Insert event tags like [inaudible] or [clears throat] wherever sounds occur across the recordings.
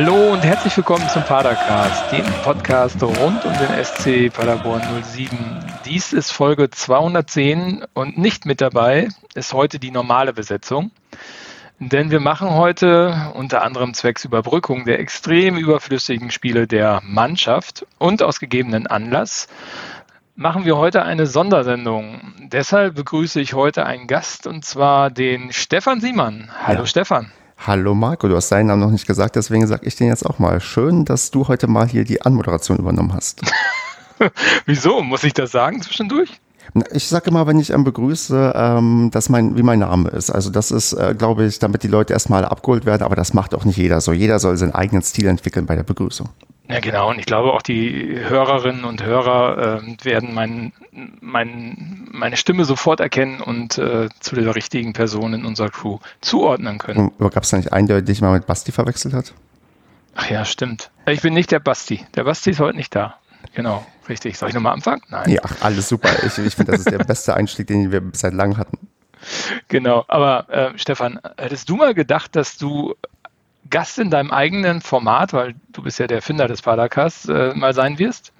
Hallo und herzlich willkommen zum Padercast, dem Podcast rund um den SC Paderborn 07. Dies ist Folge 210 und nicht mit dabei ist heute die normale Besetzung. Denn wir machen heute unter anderem zwecks Überbrückung der extrem überflüssigen Spiele der Mannschaft und aus gegebenen Anlass machen wir heute eine Sondersendung. Deshalb begrüße ich heute einen Gast und zwar den Stefan Siemann. Hallo ja. Stefan. Hallo Marco, du hast deinen Namen noch nicht gesagt, deswegen sage ich den jetzt auch mal. Schön, dass du heute mal hier die Anmoderation übernommen hast. [laughs] Wieso? Muss ich das sagen zwischendurch? Ich sage immer, wenn ich ähm, begrüße, ähm, dass mein, wie mein Name ist. Also das ist, äh, glaube ich, damit die Leute erstmal abgeholt werden, aber das macht auch nicht jeder so. Jeder soll seinen eigenen Stil entwickeln bei der Begrüßung. Ja, genau. Und ich glaube auch die Hörerinnen und Hörer äh, werden mein, mein, meine Stimme sofort erkennen und äh, zu der richtigen Person in unserer Crew zuordnen können. Gab es da nicht einen, der dich mal mit Basti verwechselt hat? Ach ja, stimmt. Ich bin nicht der Basti. Der Basti ist heute nicht da. Genau, richtig. Soll ich nochmal anfangen? Nein. Ja, alles super. Ich, ich finde, das ist der beste Einstieg, den wir seit langem hatten. Genau, aber äh, Stefan, hättest du mal gedacht, dass du Gast in deinem eigenen Format, weil du bist ja der Finder des Padercasts, äh, mal sein wirst?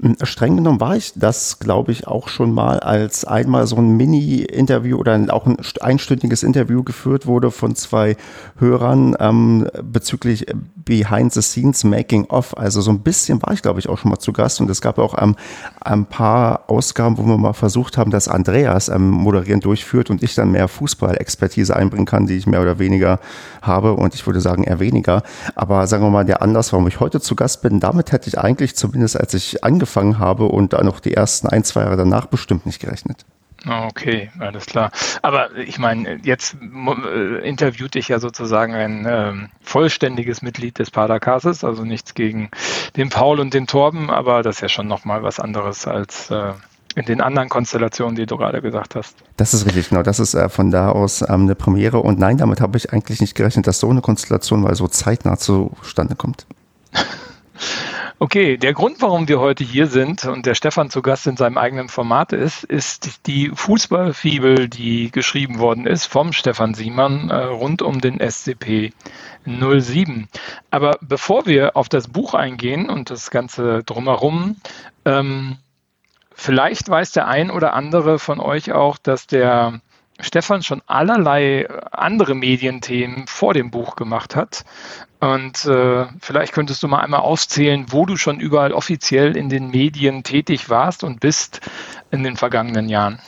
Hm, streng genommen war ich das, glaube ich, auch schon mal, als einmal so ein Mini-Interview oder auch ein einstündiges Interview geführt wurde von zwei Hörern ähm, bezüglich Behind the Scenes Making of. Also so ein bisschen war ich, glaube ich, auch schon mal zu Gast und es gab auch ähm, ein paar Ausgaben, wo wir mal versucht haben, dass Andreas ähm, moderieren durchführt und ich dann mehr Fußball-Expertise einbringen kann, die ich mehr oder weniger habe und ich würde sagen eher weniger. Aber sagen wir mal, der Anlass, warum ich heute zu Gast bin, damit hätte ich eigentlich zumindest, als ich angefangen angefangen habe und dann noch die ersten ein, zwei Jahre danach bestimmt nicht gerechnet. Okay, alles klar. Aber ich meine, jetzt äh, interviewt dich ja sozusagen ein äh, vollständiges Mitglied des Padercasts, also nichts gegen den Paul und den Torben, aber das ist ja schon nochmal was anderes als äh, in den anderen Konstellationen, die du gerade gesagt hast. Das ist richtig, genau. Das ist äh, von da aus ähm, eine Premiere. Und nein, damit habe ich eigentlich nicht gerechnet, dass so eine Konstellation mal so zeitnah zustande kommt. [laughs] Okay, der Grund, warum wir heute hier sind und der Stefan zu Gast in seinem eigenen Format ist, ist die Fußballfibel, die geschrieben worden ist vom Stefan Siemann äh, rund um den SCP 07. Aber bevor wir auf das Buch eingehen und das Ganze drumherum, ähm, vielleicht weiß der ein oder andere von euch auch, dass der Stefan schon allerlei andere Medienthemen vor dem Buch gemacht hat. Und äh, vielleicht könntest du mal einmal aufzählen, wo du schon überall offiziell in den Medien tätig warst und bist in den vergangenen Jahren.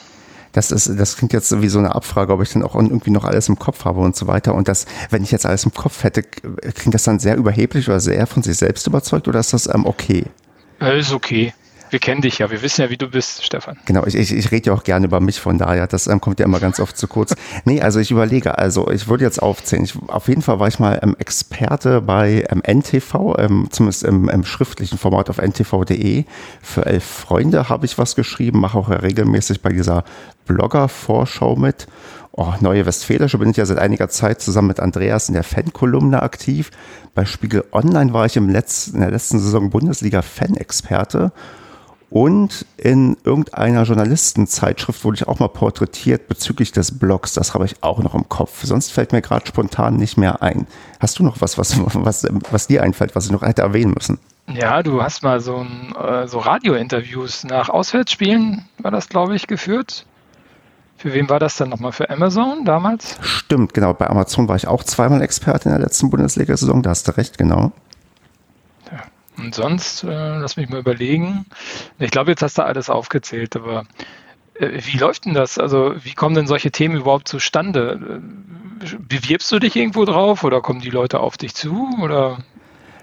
Das ist, das klingt jetzt wie so eine Abfrage, ob ich dann auch irgendwie noch alles im Kopf habe und so weiter. Und das, wenn ich jetzt alles im Kopf hätte, klingt das dann sehr überheblich oder sehr von sich selbst überzeugt oder ist das ähm, okay? Ja, ist okay. Wir kennen dich ja, wir wissen ja, wie du bist, Stefan. Genau, ich, ich, ich rede ja auch gerne über mich, von daher, das ähm, kommt ja immer ganz oft zu kurz. nee, also ich überlege, also ich würde jetzt aufzählen. Ich, auf jeden Fall war ich mal ähm, Experte bei ähm, NTV, ähm, zumindest im, im, schriftlichen Format auf ntv.de. Für elf Freunde habe ich was geschrieben, mache auch ja regelmäßig bei dieser Blogger-Vorschau mit. Oh, Neue Westfälische bin ich ja seit einiger Zeit zusammen mit Andreas in der Fankolumne aktiv. Bei Spiegel Online war ich im letzten, in der letzten Saison Bundesliga-Fan-Experte. Und in irgendeiner Journalistenzeitschrift wurde ich auch mal porträtiert bezüglich des Blogs. Das habe ich auch noch im Kopf. Sonst fällt mir gerade spontan nicht mehr ein. Hast du noch was, was, was, was dir einfällt, was ich noch hätte erwähnen müssen? Ja, du hast mal so, ein, äh, so Radiointerviews nach Auswärtsspielen, war das, glaube ich, geführt. Für wen war das dann nochmal? Für Amazon damals? Stimmt, genau. Bei Amazon war ich auch zweimal Experte in der letzten Bundesliga-Saison. Da hast du recht, genau. Und sonst, äh, lass mich mal überlegen. Ich glaube, jetzt hast du alles aufgezählt, aber äh, wie läuft denn das? Also, wie kommen denn solche Themen überhaupt zustande? Äh, bewirbst du dich irgendwo drauf oder kommen die Leute auf dich zu? Oder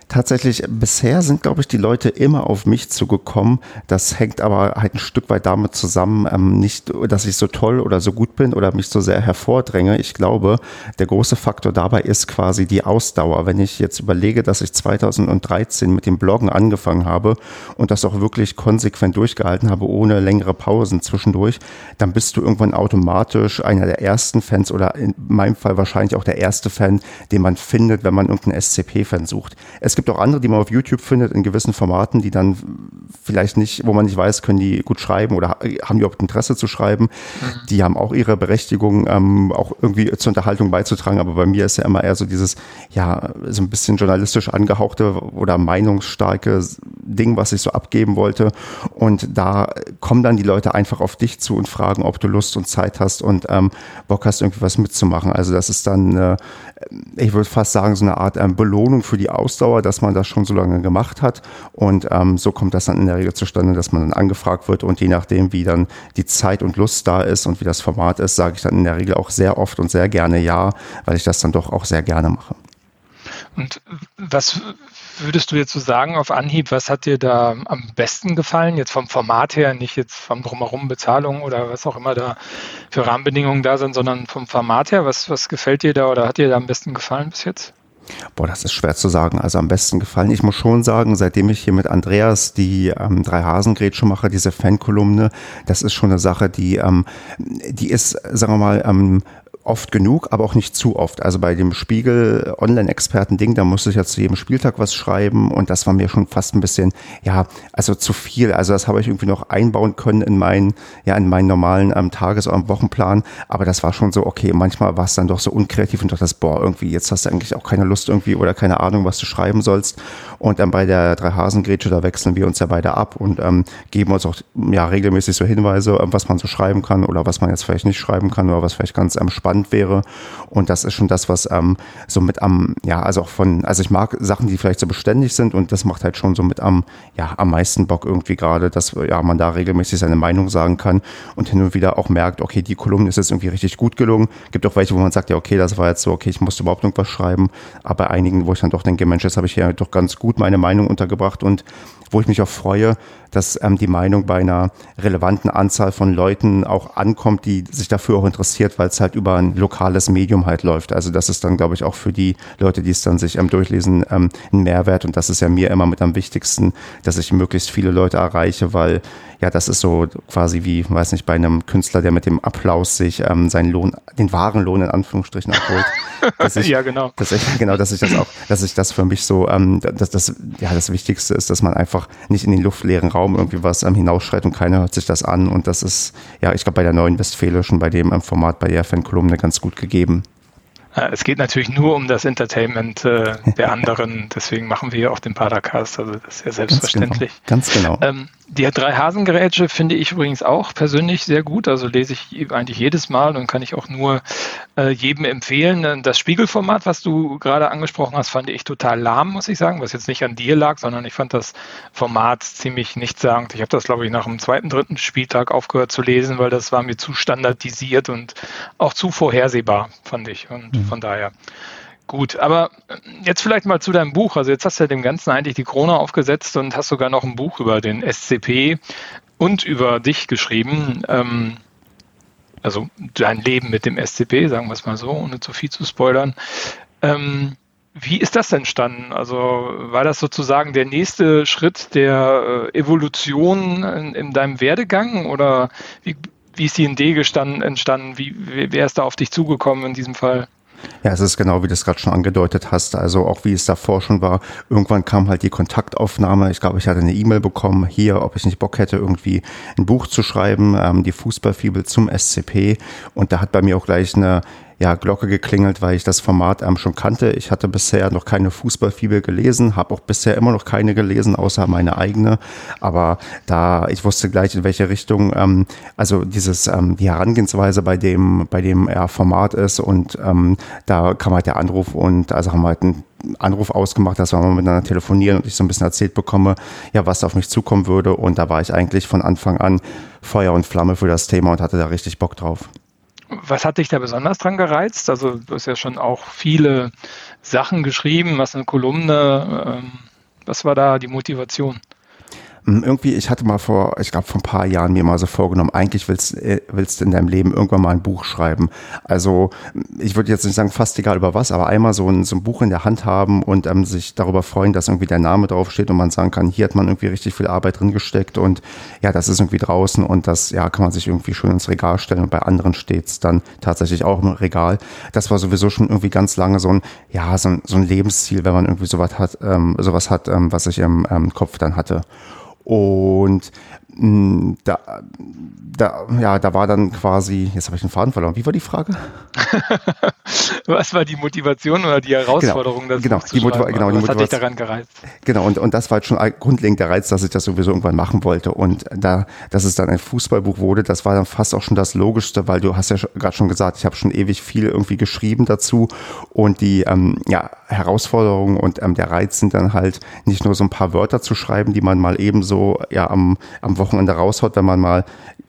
tatsächlich, bisher sind, glaube ich, die Leute immer auf mich zugekommen. Das hängt aber halt ein Stück weit damit zusammen, ähm, nicht, dass ich so toll oder so gut bin oder mich so sehr hervordränge. Ich glaube, der große Faktor dabei ist quasi die Ausdauer. Wenn ich jetzt überlege, dass ich 2013 mit dem Bloggen angefangen habe und das auch wirklich konsequent durchgehalten habe, ohne längere Pausen zwischendurch, dann bist du irgendwann automatisch einer der ersten Fans oder in meinem Fall wahrscheinlich auch der erste Fan, den man findet, wenn man irgendeinen SCP-Fan sucht. Es es gibt auch andere, die man auf YouTube findet in gewissen Formaten, die dann vielleicht nicht, wo man nicht weiß, können die gut schreiben oder haben die überhaupt Interesse zu schreiben. Mhm. Die haben auch ihre Berechtigung, ähm, auch irgendwie zur Unterhaltung beizutragen. Aber bei mir ist ja immer eher so dieses, ja, so ein bisschen journalistisch angehauchte oder meinungsstarke Ding, was ich so abgeben wollte. Und da kommen dann die Leute einfach auf dich zu und fragen, ob du Lust und Zeit hast und ähm, Bock hast, irgendwie was mitzumachen. Also das ist dann, äh, ich würde fast sagen, so eine Art ähm, Belohnung für die Ausdauer, dass man das schon so lange gemacht hat. Und ähm, so kommt das dann in der Regel zustande, dass man dann angefragt wird und je nachdem, wie dann die Zeit und Lust da ist und wie das Format ist, sage ich dann in der Regel auch sehr oft und sehr gerne ja, weil ich das dann doch auch sehr gerne mache. Und was würdest du jetzt so sagen auf Anhieb, was hat dir da am besten gefallen? Jetzt vom Format her, nicht jetzt vom Drumherum Bezahlung oder was auch immer da für Rahmenbedingungen da sind, sondern vom Format her, was, was gefällt dir da oder hat dir da am besten gefallen bis jetzt? Boah, das ist schwer zu sagen. Also am besten gefallen. Ich muss schon sagen, seitdem ich hier mit Andreas die ähm, drei Hasengrätsche mache, diese Fankolumne, das ist schon eine Sache, die, ähm, die ist, sagen wir mal, ähm, oft genug, aber auch nicht zu oft. Also bei dem Spiegel Online-Experten-Ding, da musste ich ja zu jedem Spieltag was schreiben und das war mir schon fast ein bisschen, ja, also zu viel. Also das habe ich irgendwie noch einbauen können in meinen, ja, in meinen normalen ähm, Tages- oder Wochenplan. Aber das war schon so, okay, manchmal war es dann doch so unkreativ und dachte, boah, irgendwie, jetzt hast du eigentlich auch keine Lust irgendwie oder keine Ahnung, was du schreiben sollst. Und dann bei der Drei-Hasen-Grätsche, da wechseln wir uns ja beide ab und ähm, geben uns auch ja regelmäßig so Hinweise, was man so schreiben kann oder was man jetzt vielleicht nicht schreiben kann oder was vielleicht ganz ähm, spannend spannend wäre. Und das ist schon das, was ähm, so mit am, ja, also auch von, also ich mag Sachen, die vielleicht so beständig sind und das macht halt schon so mit am, ja, am meisten Bock irgendwie gerade, dass ja, man da regelmäßig seine Meinung sagen kann und hin und wieder auch merkt, okay, die Kolumne ist jetzt irgendwie richtig gut gelungen. Gibt auch welche, wo man sagt, ja, okay, das war jetzt so, okay, ich musste überhaupt irgendwas schreiben. Aber bei einigen, wo ich dann doch denke, Mensch, jetzt habe ich hier doch ganz gut meine Meinung untergebracht und wo ich mich auch freue, dass ähm, die Meinung bei einer relevanten Anzahl von Leuten auch ankommt, die sich dafür auch interessiert, weil es halt über ein lokales Medium halt läuft. Also das ist dann, glaube ich, auch für die Leute, die es dann sich ähm, durchlesen, ähm, ein Mehrwert. Und das ist ja mir immer mit am wichtigsten, dass ich möglichst viele Leute erreiche, weil ja, das ist so quasi wie, weiß nicht, bei einem Künstler, der mit dem Applaus sich ähm, seinen Lohn, den wahren Lohn in Anführungsstrichen abholt. [laughs] Dass ich, ja, genau. Dass ich, [laughs] genau, dass ich das auch, dass ich das für mich so, ähm, dass das, ja, das Wichtigste ist, dass man einfach nicht in den luftleeren Raum irgendwie was ähm, hinausschreit und keiner hört sich das an. Und das ist, ja, ich glaube, bei der neuen Westfälischen, bei dem ähm, Format bei der Fan-Kolumne ganz gut gegeben. Äh, es geht natürlich nur um das Entertainment äh, der anderen, deswegen machen wir auch den Padercast, also das ist ja selbstverständlich. Ganz genau. Ganz genau. Ähm, die drei Hasengerätsche finde ich übrigens auch persönlich sehr gut, also lese ich eigentlich jedes Mal und kann ich auch nur äh, jedem empfehlen. Das Spiegelformat, was du gerade angesprochen hast, fand ich total lahm, muss ich sagen, was jetzt nicht an dir lag, sondern ich fand das Format ziemlich nichtssagend. Ich habe das, glaube ich, nach dem zweiten, dritten Spieltag aufgehört zu lesen, weil das war mir zu standardisiert und auch zu vorhersehbar, fand ich. Und mhm. von daher Gut, aber äh, jetzt vielleicht mal zu deinem Buch. Also jetzt hast du ja dem Ganzen eigentlich die Krone aufgesetzt und hast sogar noch ein Buch über den SCP und über dich geschrieben. Ähm, also dein Leben mit dem SCP, sagen wir es mal so, ohne zu viel zu spoilern. Ähm, wie ist das entstanden? Also war das sozusagen der nächste Schritt der äh, Evolution in, in, deinem Werdegang oder wie, wie ist die Idee gestanden, entstanden? Wie, wer ist da auf dich zugekommen in diesem Fall? Ja, es ist genau, wie du es gerade schon angedeutet hast. Also auch wie es davor schon war. Irgendwann kam halt die Kontaktaufnahme. Ich glaube, ich hatte eine E-Mail bekommen hier, ob ich nicht Bock hätte, irgendwie ein Buch zu schreiben, ähm, die Fußballfibel zum SCP. Und da hat bei mir auch gleich eine ja, Glocke geklingelt, weil ich das Format ähm, schon kannte. Ich hatte bisher noch keine Fußballfibel gelesen, habe auch bisher immer noch keine gelesen, außer meine eigene. Aber da ich wusste gleich in welche Richtung, ähm, also dieses ähm, die Herangehensweise bei dem bei dem ja, Format ist und ähm, da kam halt der Anruf und also haben wir halt einen Anruf ausgemacht, dass wir mal miteinander telefonieren und ich so ein bisschen erzählt bekomme, ja, was auf mich zukommen würde. Und da war ich eigentlich von Anfang an Feuer und Flamme für das Thema und hatte da richtig Bock drauf. Was hat dich da besonders dran gereizt? Also du hast ja schon auch viele Sachen geschrieben, was eine Kolumne, ähm, was war da die Motivation? Hm, irgendwie, ich hatte mal vor, ich glaube vor ein paar Jahren mir mal so vorgenommen, eigentlich willst, äh, willst du in deinem Leben irgendwann mal ein Buch schreiben. Also ich würde jetzt nicht sagen, fast egal über was, aber einmal so ein, so ein Buch in der Hand haben und ähm, sich darüber freuen, dass irgendwie der Name draufsteht und man sagen kann, hier hat man irgendwie richtig viel Arbeit drin gesteckt und ja, das ist irgendwie draußen und das ja kann man sich irgendwie schön ins Regal stellen und bei anderen steht es dann tatsächlich auch im Regal. Das war sowieso schon irgendwie ganz lange so ein, ja, so ein, so ein Lebensziel, wenn man irgendwie sowas hat, ähm, sowas hat, ähm, was ich im ähm, Kopf dann hatte. Und da, da, ja, da war dann quasi, jetzt habe ich den Faden verloren. Wie war die Frage? [laughs] Was war die Motivation oder die Herausforderung, genau, das genau, die Motiva genau, die Was hat dich daran gereizt? Genau, und, und das war halt schon grundlegend der Reiz, dass ich das sowieso irgendwann machen wollte. Und da, dass es dann ein Fußballbuch wurde, das war dann fast auch schon das Logischste, weil du hast ja gerade schon gesagt, ich habe schon ewig viel irgendwie geschrieben dazu. Und die ähm, ja, Herausforderungen und ähm, der Reiz sind dann halt nicht nur so ein paar Wörter zu schreiben, die man mal eben so ja, am, am Wochenende raushaut, wenn man mal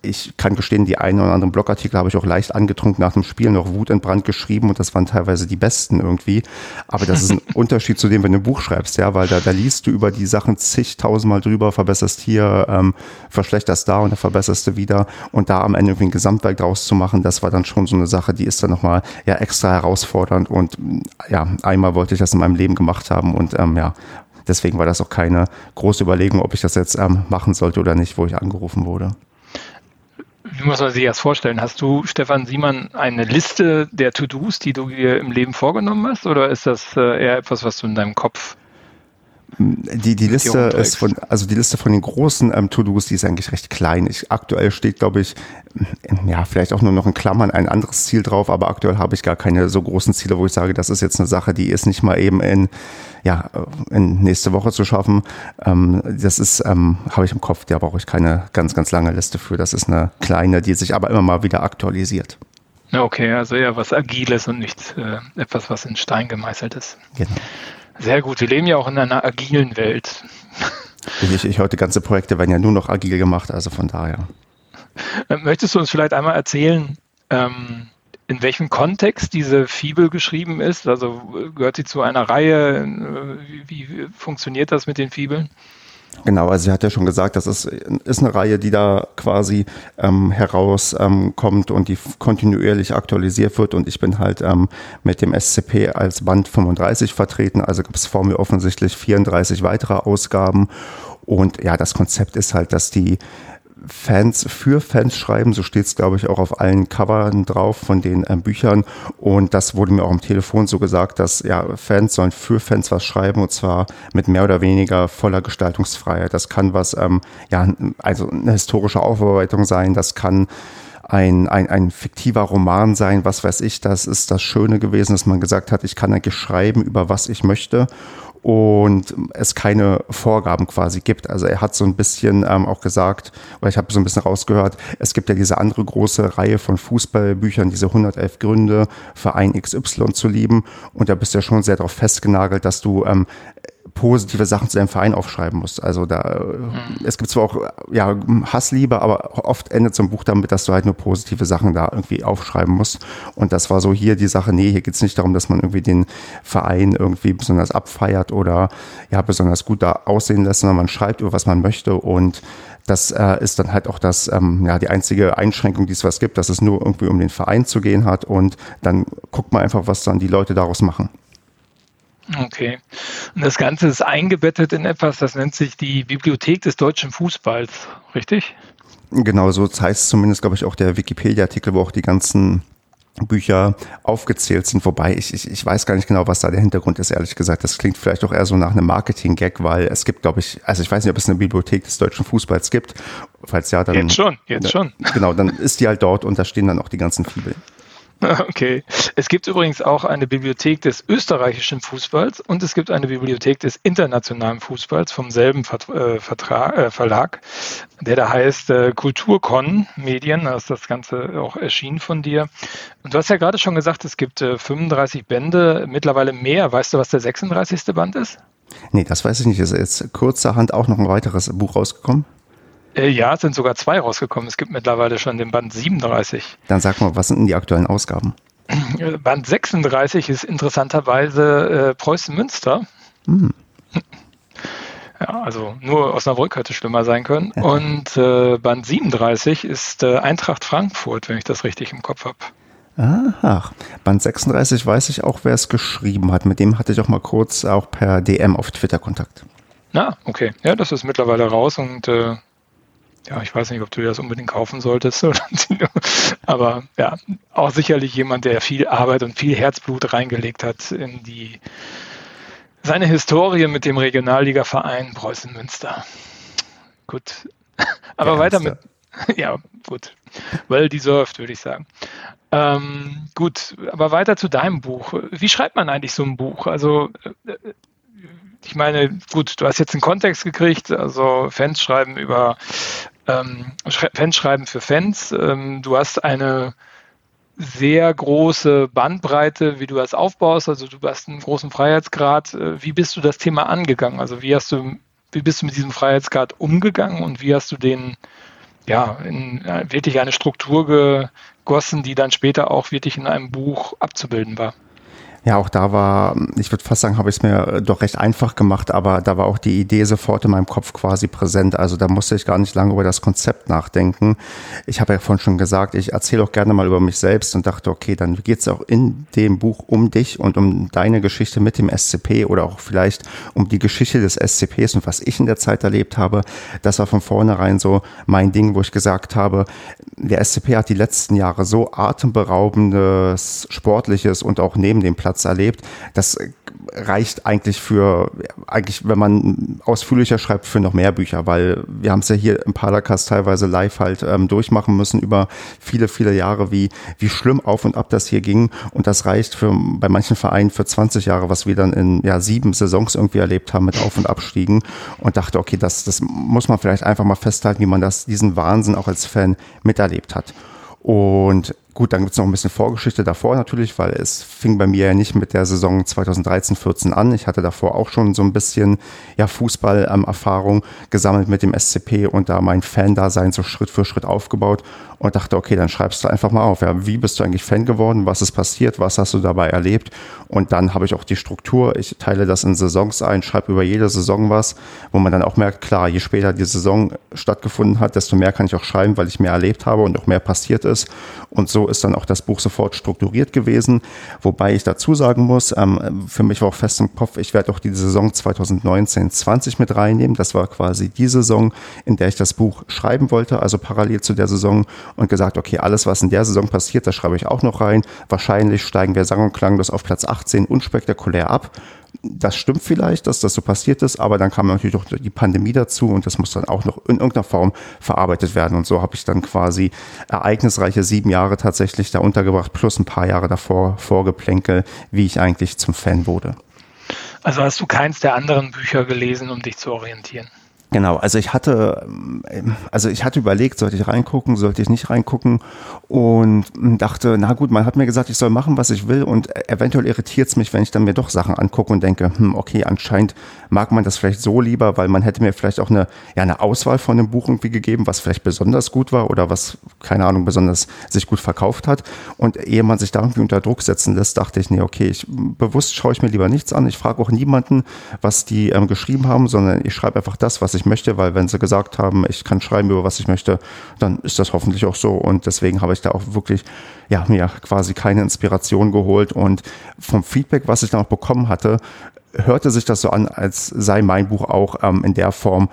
ich kann gestehen, die einen oder anderen Blogartikel habe ich auch leicht angetrunken nach dem Spiel noch wutentbrannt geschrieben und das waren teilweise die besten irgendwie. Aber das ist ein [laughs] Unterschied zu dem, wenn du ein Buch schreibst, ja, weil da, da liest du über die Sachen zigtausendmal drüber, verbesserst hier, ähm, verschlechterst da und dann verbesserst du wieder und da am Ende irgendwie ein Gesamtwerk draus zu machen, das war dann schon so eine Sache, die ist dann nochmal ja extra herausfordernd und ja, einmal wollte ich das in meinem Leben gemacht haben und ähm, ja, deswegen war das auch keine große Überlegung, ob ich das jetzt ähm, machen sollte oder nicht, wo ich angerufen wurde wie muss man sich das vorstellen? Hast du, Stefan Siemann, eine Liste der To-Dos, die du dir im Leben vorgenommen hast, oder ist das äh, eher etwas, was du in deinem Kopf die, die Liste ist von, also die Liste von den großen ähm, To-Dos, die ist eigentlich recht klein. Ich, aktuell steht, glaube ich, ja, vielleicht auch nur noch in Klammern ein anderes Ziel drauf, aber aktuell habe ich gar keine so großen Ziele, wo ich sage, das ist jetzt eine Sache, die ist nicht mal eben in, ja, in nächste Woche zu schaffen. Ähm, das ist, ähm, habe ich im Kopf, da brauche ich keine ganz, ganz lange Liste für. Das ist eine kleine, die sich aber immer mal wieder aktualisiert. Okay, also eher was Agiles und nicht äh, etwas, was in Stein gemeißelt ist. Genau. Sehr gut. Wir leben ja auch in einer agilen Welt. Ich, ich heute ganze Projekte werden ja nur noch agil gemacht, also von daher. Äh, möchtest du uns vielleicht einmal erzählen, ähm, in welchem Kontext diese Fibel geschrieben ist? Also gehört sie zu einer Reihe? Wie, wie funktioniert das mit den Fibeln? Genau, also sie hat ja schon gesagt, das ist, ist eine Reihe, die da quasi ähm, herauskommt ähm, und die kontinuierlich aktualisiert wird. Und ich bin halt ähm, mit dem SCP als Band 35 vertreten. Also gibt es vor mir offensichtlich 34 weitere Ausgaben. Und ja, das Konzept ist halt, dass die Fans für Fans schreiben, so steht es, glaube ich, auch auf allen Covern drauf von den äh, Büchern. Und das wurde mir auch am Telefon so gesagt, dass ja, Fans sollen für Fans was schreiben und zwar mit mehr oder weniger voller Gestaltungsfreiheit. Das kann was, ähm, ja, also eine historische Aufarbeitung sein, das kann ein, ein, ein fiktiver Roman sein, was weiß ich, das ist das Schöne gewesen, dass man gesagt hat, ich kann eigentlich schreiben über was ich möchte und es keine Vorgaben quasi gibt. Also er hat so ein bisschen ähm, auch gesagt, oder ich habe so ein bisschen rausgehört, es gibt ja diese andere große Reihe von Fußballbüchern, diese 111 Gründe, Verein XY zu lieben. Und da bist du ja schon sehr darauf festgenagelt, dass du ähm, positive Sachen zu deinem Verein aufschreiben musst. Also da, mhm. es gibt zwar auch ja, Hassliebe, aber oft endet so ein Buch damit, dass du halt nur positive Sachen da irgendwie aufschreiben musst. Und das war so hier die Sache, nee, hier geht es nicht darum, dass man irgendwie den Verein irgendwie besonders abfeiert oder ja, besonders gut da aussehen lässt, sondern man schreibt über was man möchte und das äh, ist dann halt auch das, ähm, ja, die einzige Einschränkung, die es was gibt, dass es nur irgendwie um den Verein zu gehen hat und dann guckt man einfach, was dann die Leute daraus machen. Okay. Und das Ganze ist eingebettet in etwas, das nennt sich die Bibliothek des deutschen Fußballs, richtig? Genau, so heißt zumindest, glaube ich, auch der Wikipedia-Artikel, wo auch die ganzen Bücher aufgezählt sind, wobei ich, ich, ich weiß gar nicht genau, was da der Hintergrund ist, ehrlich gesagt. Das klingt vielleicht auch eher so nach einem Marketing-Gag, weil es gibt, glaube ich, also ich weiß nicht, ob es eine Bibliothek des deutschen Fußballs gibt. Falls ja, dann. Jetzt schon, jetzt schon. Genau, dann ist die halt dort und da stehen dann auch die ganzen Fibeln. [laughs] Okay. Es gibt übrigens auch eine Bibliothek des österreichischen Fußballs und es gibt eine Bibliothek des internationalen Fußballs vom selben äh, Vertrag, äh, Verlag, der da heißt äh, Kulturcon Medien. Da ist das Ganze auch erschienen von dir. Und du hast ja gerade schon gesagt, es gibt 35 äh, Bände, mittlerweile mehr. Weißt du, was der 36. Band ist? Nee, das weiß ich nicht. Ist jetzt kurzerhand auch noch ein weiteres Buch rausgekommen? Äh, ja, es sind sogar zwei rausgekommen. Es gibt mittlerweile schon den Band 37. Dann sag mal, was sind denn die aktuellen Ausgaben? Äh, Band 36 ist interessanterweise äh, Preußen Münster. Hm. [laughs] Ja, also nur Osnabrück hätte schlimmer sein können. Und äh, Band 37 ist äh, Eintracht Frankfurt, wenn ich das richtig im Kopf habe. Ach, Band 36 weiß ich auch, wer es geschrieben hat. Mit dem hatte ich auch mal kurz auch per DM auf Twitter Kontakt. Na, okay. Ja, das ist mittlerweile raus und äh, ja, ich weiß nicht, ob du das unbedingt kaufen solltest. [laughs] Aber ja, auch sicherlich jemand, der viel Arbeit und viel Herzblut reingelegt hat in die seine Historie mit dem Regionalligaverein Preußen Münster. Gut. [laughs] Aber der weiter mit. [laughs] Ja, gut. Well deserved, würde ich sagen. Ähm, gut, aber weiter zu deinem Buch. Wie schreibt man eigentlich so ein Buch? Also, äh, ich meine, gut, du hast jetzt einen Kontext gekriegt, also Fans schreiben über ähm, Fans schreiben für Fans. Ähm, du hast eine sehr große Bandbreite, wie du das aufbaust. Also du hast einen großen Freiheitsgrad. Äh, wie bist du das Thema angegangen? Also wie hast du, wie bist du mit diesem Freiheitsgrad umgegangen und wie hast du den ja in äh, wirklich eine Struktur gegossen, die dann später auch wirklich in einem Buch abzubilden war? Ja, auch da war, ich würde fast sagen, habe ich es mir äh, doch recht einfach gemacht, aber da war auch die Idee sofort in meinem Kopf quasi präsent. Also da musste ich gar nicht lange über das Konzept nachdenken. Ich habe ja vorhin schon gesagt, ich erzähle auch gerne mal über mich selbst und dachte, okay, dann geht es auch in dem Buch um dich und um deine Geschichte mit dem SCP oder auch vielleicht um die Geschichte des SCPs und was ich in der Zeit erlebt habe. Das war von vornherein so mein Ding, wo ich gesagt habe, der SCP hat die letzten Jahre so atemberaubendes, sportliches und auch neben dem Platz erlebt. Das reicht eigentlich für, eigentlich, wenn man ausführlicher schreibt, für noch mehr Bücher, weil wir haben es ja hier im Padercast teilweise live halt ähm, durchmachen müssen über viele, viele Jahre, wie, wie schlimm auf und ab das hier ging. Und das reicht für, bei manchen Vereinen für 20 Jahre, was wir dann in, ja, sieben Saisons irgendwie erlebt haben mit Auf- und Abstiegen und dachte, okay, das, das muss man vielleicht einfach mal festhalten, wie man das, diesen Wahnsinn auch als Fan miterlebt hat. Und Gut, dann gibt es noch ein bisschen Vorgeschichte davor natürlich, weil es fing bei mir ja nicht mit der Saison 2013-14 an. Ich hatte davor auch schon so ein bisschen ja, Fußball-Erfahrung gesammelt mit dem SCP und da mein Fan-Dasein so Schritt für Schritt aufgebaut und dachte, okay, dann schreibst du einfach mal auf. Ja, wie bist du eigentlich Fan geworden? Was ist passiert? Was hast du dabei erlebt? Und dann habe ich auch die Struktur. Ich teile das in Saisons ein, schreibe über jede Saison was, wo man dann auch merkt, klar, je später die Saison stattgefunden hat, desto mehr kann ich auch schreiben, weil ich mehr erlebt habe und auch mehr passiert ist. Und so ist dann auch das Buch sofort strukturiert gewesen. Wobei ich dazu sagen muss, ähm, für mich war auch fest im Kopf, ich werde auch die Saison 2019-20 mit reinnehmen. Das war quasi die Saison, in der ich das Buch schreiben wollte, also parallel zu der Saison und gesagt, okay, alles, was in der Saison passiert, das schreibe ich auch noch rein. Wahrscheinlich steigen wir sang- und klanglos auf Platz 18 unspektakulär ab das stimmt vielleicht, dass das so passiert ist, aber dann kam natürlich auch die Pandemie dazu und das muss dann auch noch in irgendeiner Form verarbeitet werden. Und so habe ich dann quasi ereignisreiche sieben Jahre tatsächlich da untergebracht, plus ein paar Jahre davor Vorgeplänkel, wie ich eigentlich zum Fan wurde. Also hast du keins der anderen Bücher gelesen, um dich zu orientieren? Genau, also ich hatte, ähm, also ich hatte überlegt, sollte ich reingucken, sollte ich nicht reingucken? Und dachte, na gut, man hat mir gesagt, ich soll machen, was ich will und eventuell irritiert es mich, wenn ich dann mir doch Sachen angucke und denke, hm, okay, anscheinend mag man das vielleicht so lieber, weil man hätte mir vielleicht auch eine, ja, eine Auswahl von einem Buch irgendwie gegeben, was vielleicht besonders gut war oder was, keine Ahnung, besonders sich gut verkauft hat. Und ehe man sich da irgendwie unter Druck setzen lässt, dachte ich, nee, okay, ich, bewusst schaue ich mir lieber nichts an, ich frage auch niemanden, was die ähm, geschrieben haben, sondern ich schreibe einfach das, was ich möchte, weil wenn sie gesagt haben, ich kann schreiben über was ich möchte, dann ist das hoffentlich auch so. Und deswegen habe ich da auch wirklich, ja, mir quasi keine Inspiration geholt. Und vom Feedback, was ich dann auch bekommen hatte, hörte sich das so an, als sei mein Buch auch ähm, in der Form,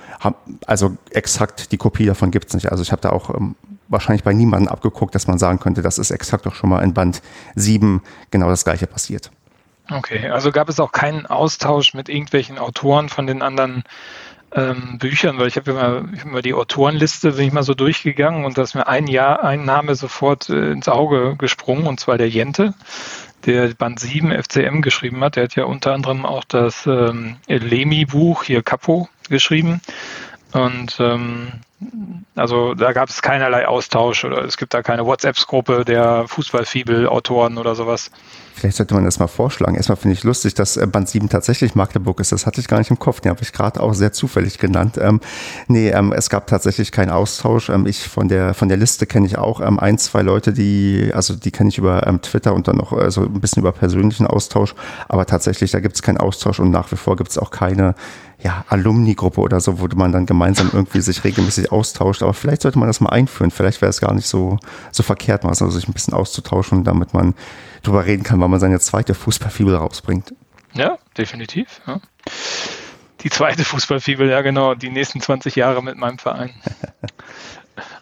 also exakt die Kopie davon gibt es nicht. Also ich habe da auch ähm, wahrscheinlich bei niemandem abgeguckt, dass man sagen könnte, das ist exakt auch schon mal in Band 7 genau das gleiche passiert. Okay, also gab es auch keinen Austausch mit irgendwelchen Autoren von den anderen ähm, Büchern, weil ich habe immer, hab immer die Autorenliste, bin ich mal so durchgegangen und da ist mir ein Jahr, ein Name sofort äh, ins Auge gesprungen und zwar der Jente, der Band 7 FCM geschrieben hat. Der hat ja unter anderem auch das ähm, Lemi-Buch, hier Capo, geschrieben. Und ähm, also da gab es keinerlei Austausch oder es gibt da keine WhatsApp-Gruppe der Fußballfibel-Autoren oder sowas. Vielleicht sollte man das mal vorschlagen. Erstmal finde ich lustig, dass äh, Band 7 tatsächlich Magdeburg ist. Das hatte ich gar nicht im Kopf. Den habe ich gerade auch sehr zufällig genannt. Ähm, nee, ähm, es gab tatsächlich keinen Austausch. Ähm, ich von der, von der Liste kenne ich auch ähm, ein, zwei Leute, die, also die kenne ich über ähm, Twitter und dann noch äh, so ein bisschen über persönlichen Austausch. Aber tatsächlich, da gibt es keinen Austausch und nach wie vor gibt es auch keine ja, Alumni-Gruppe oder so, wo man dann gemeinsam irgendwie sich regelmäßig austauscht. Aber vielleicht sollte man das mal einführen. Vielleicht wäre es gar nicht so, so verkehrt, mal also sich ein bisschen auszutauschen, damit man drüber reden kann, wann man seine zweite Fußballfibel rausbringt. Ja, definitiv. Ja. Die zweite Fußballfibel, ja genau, die nächsten 20 Jahre mit meinem Verein. [laughs]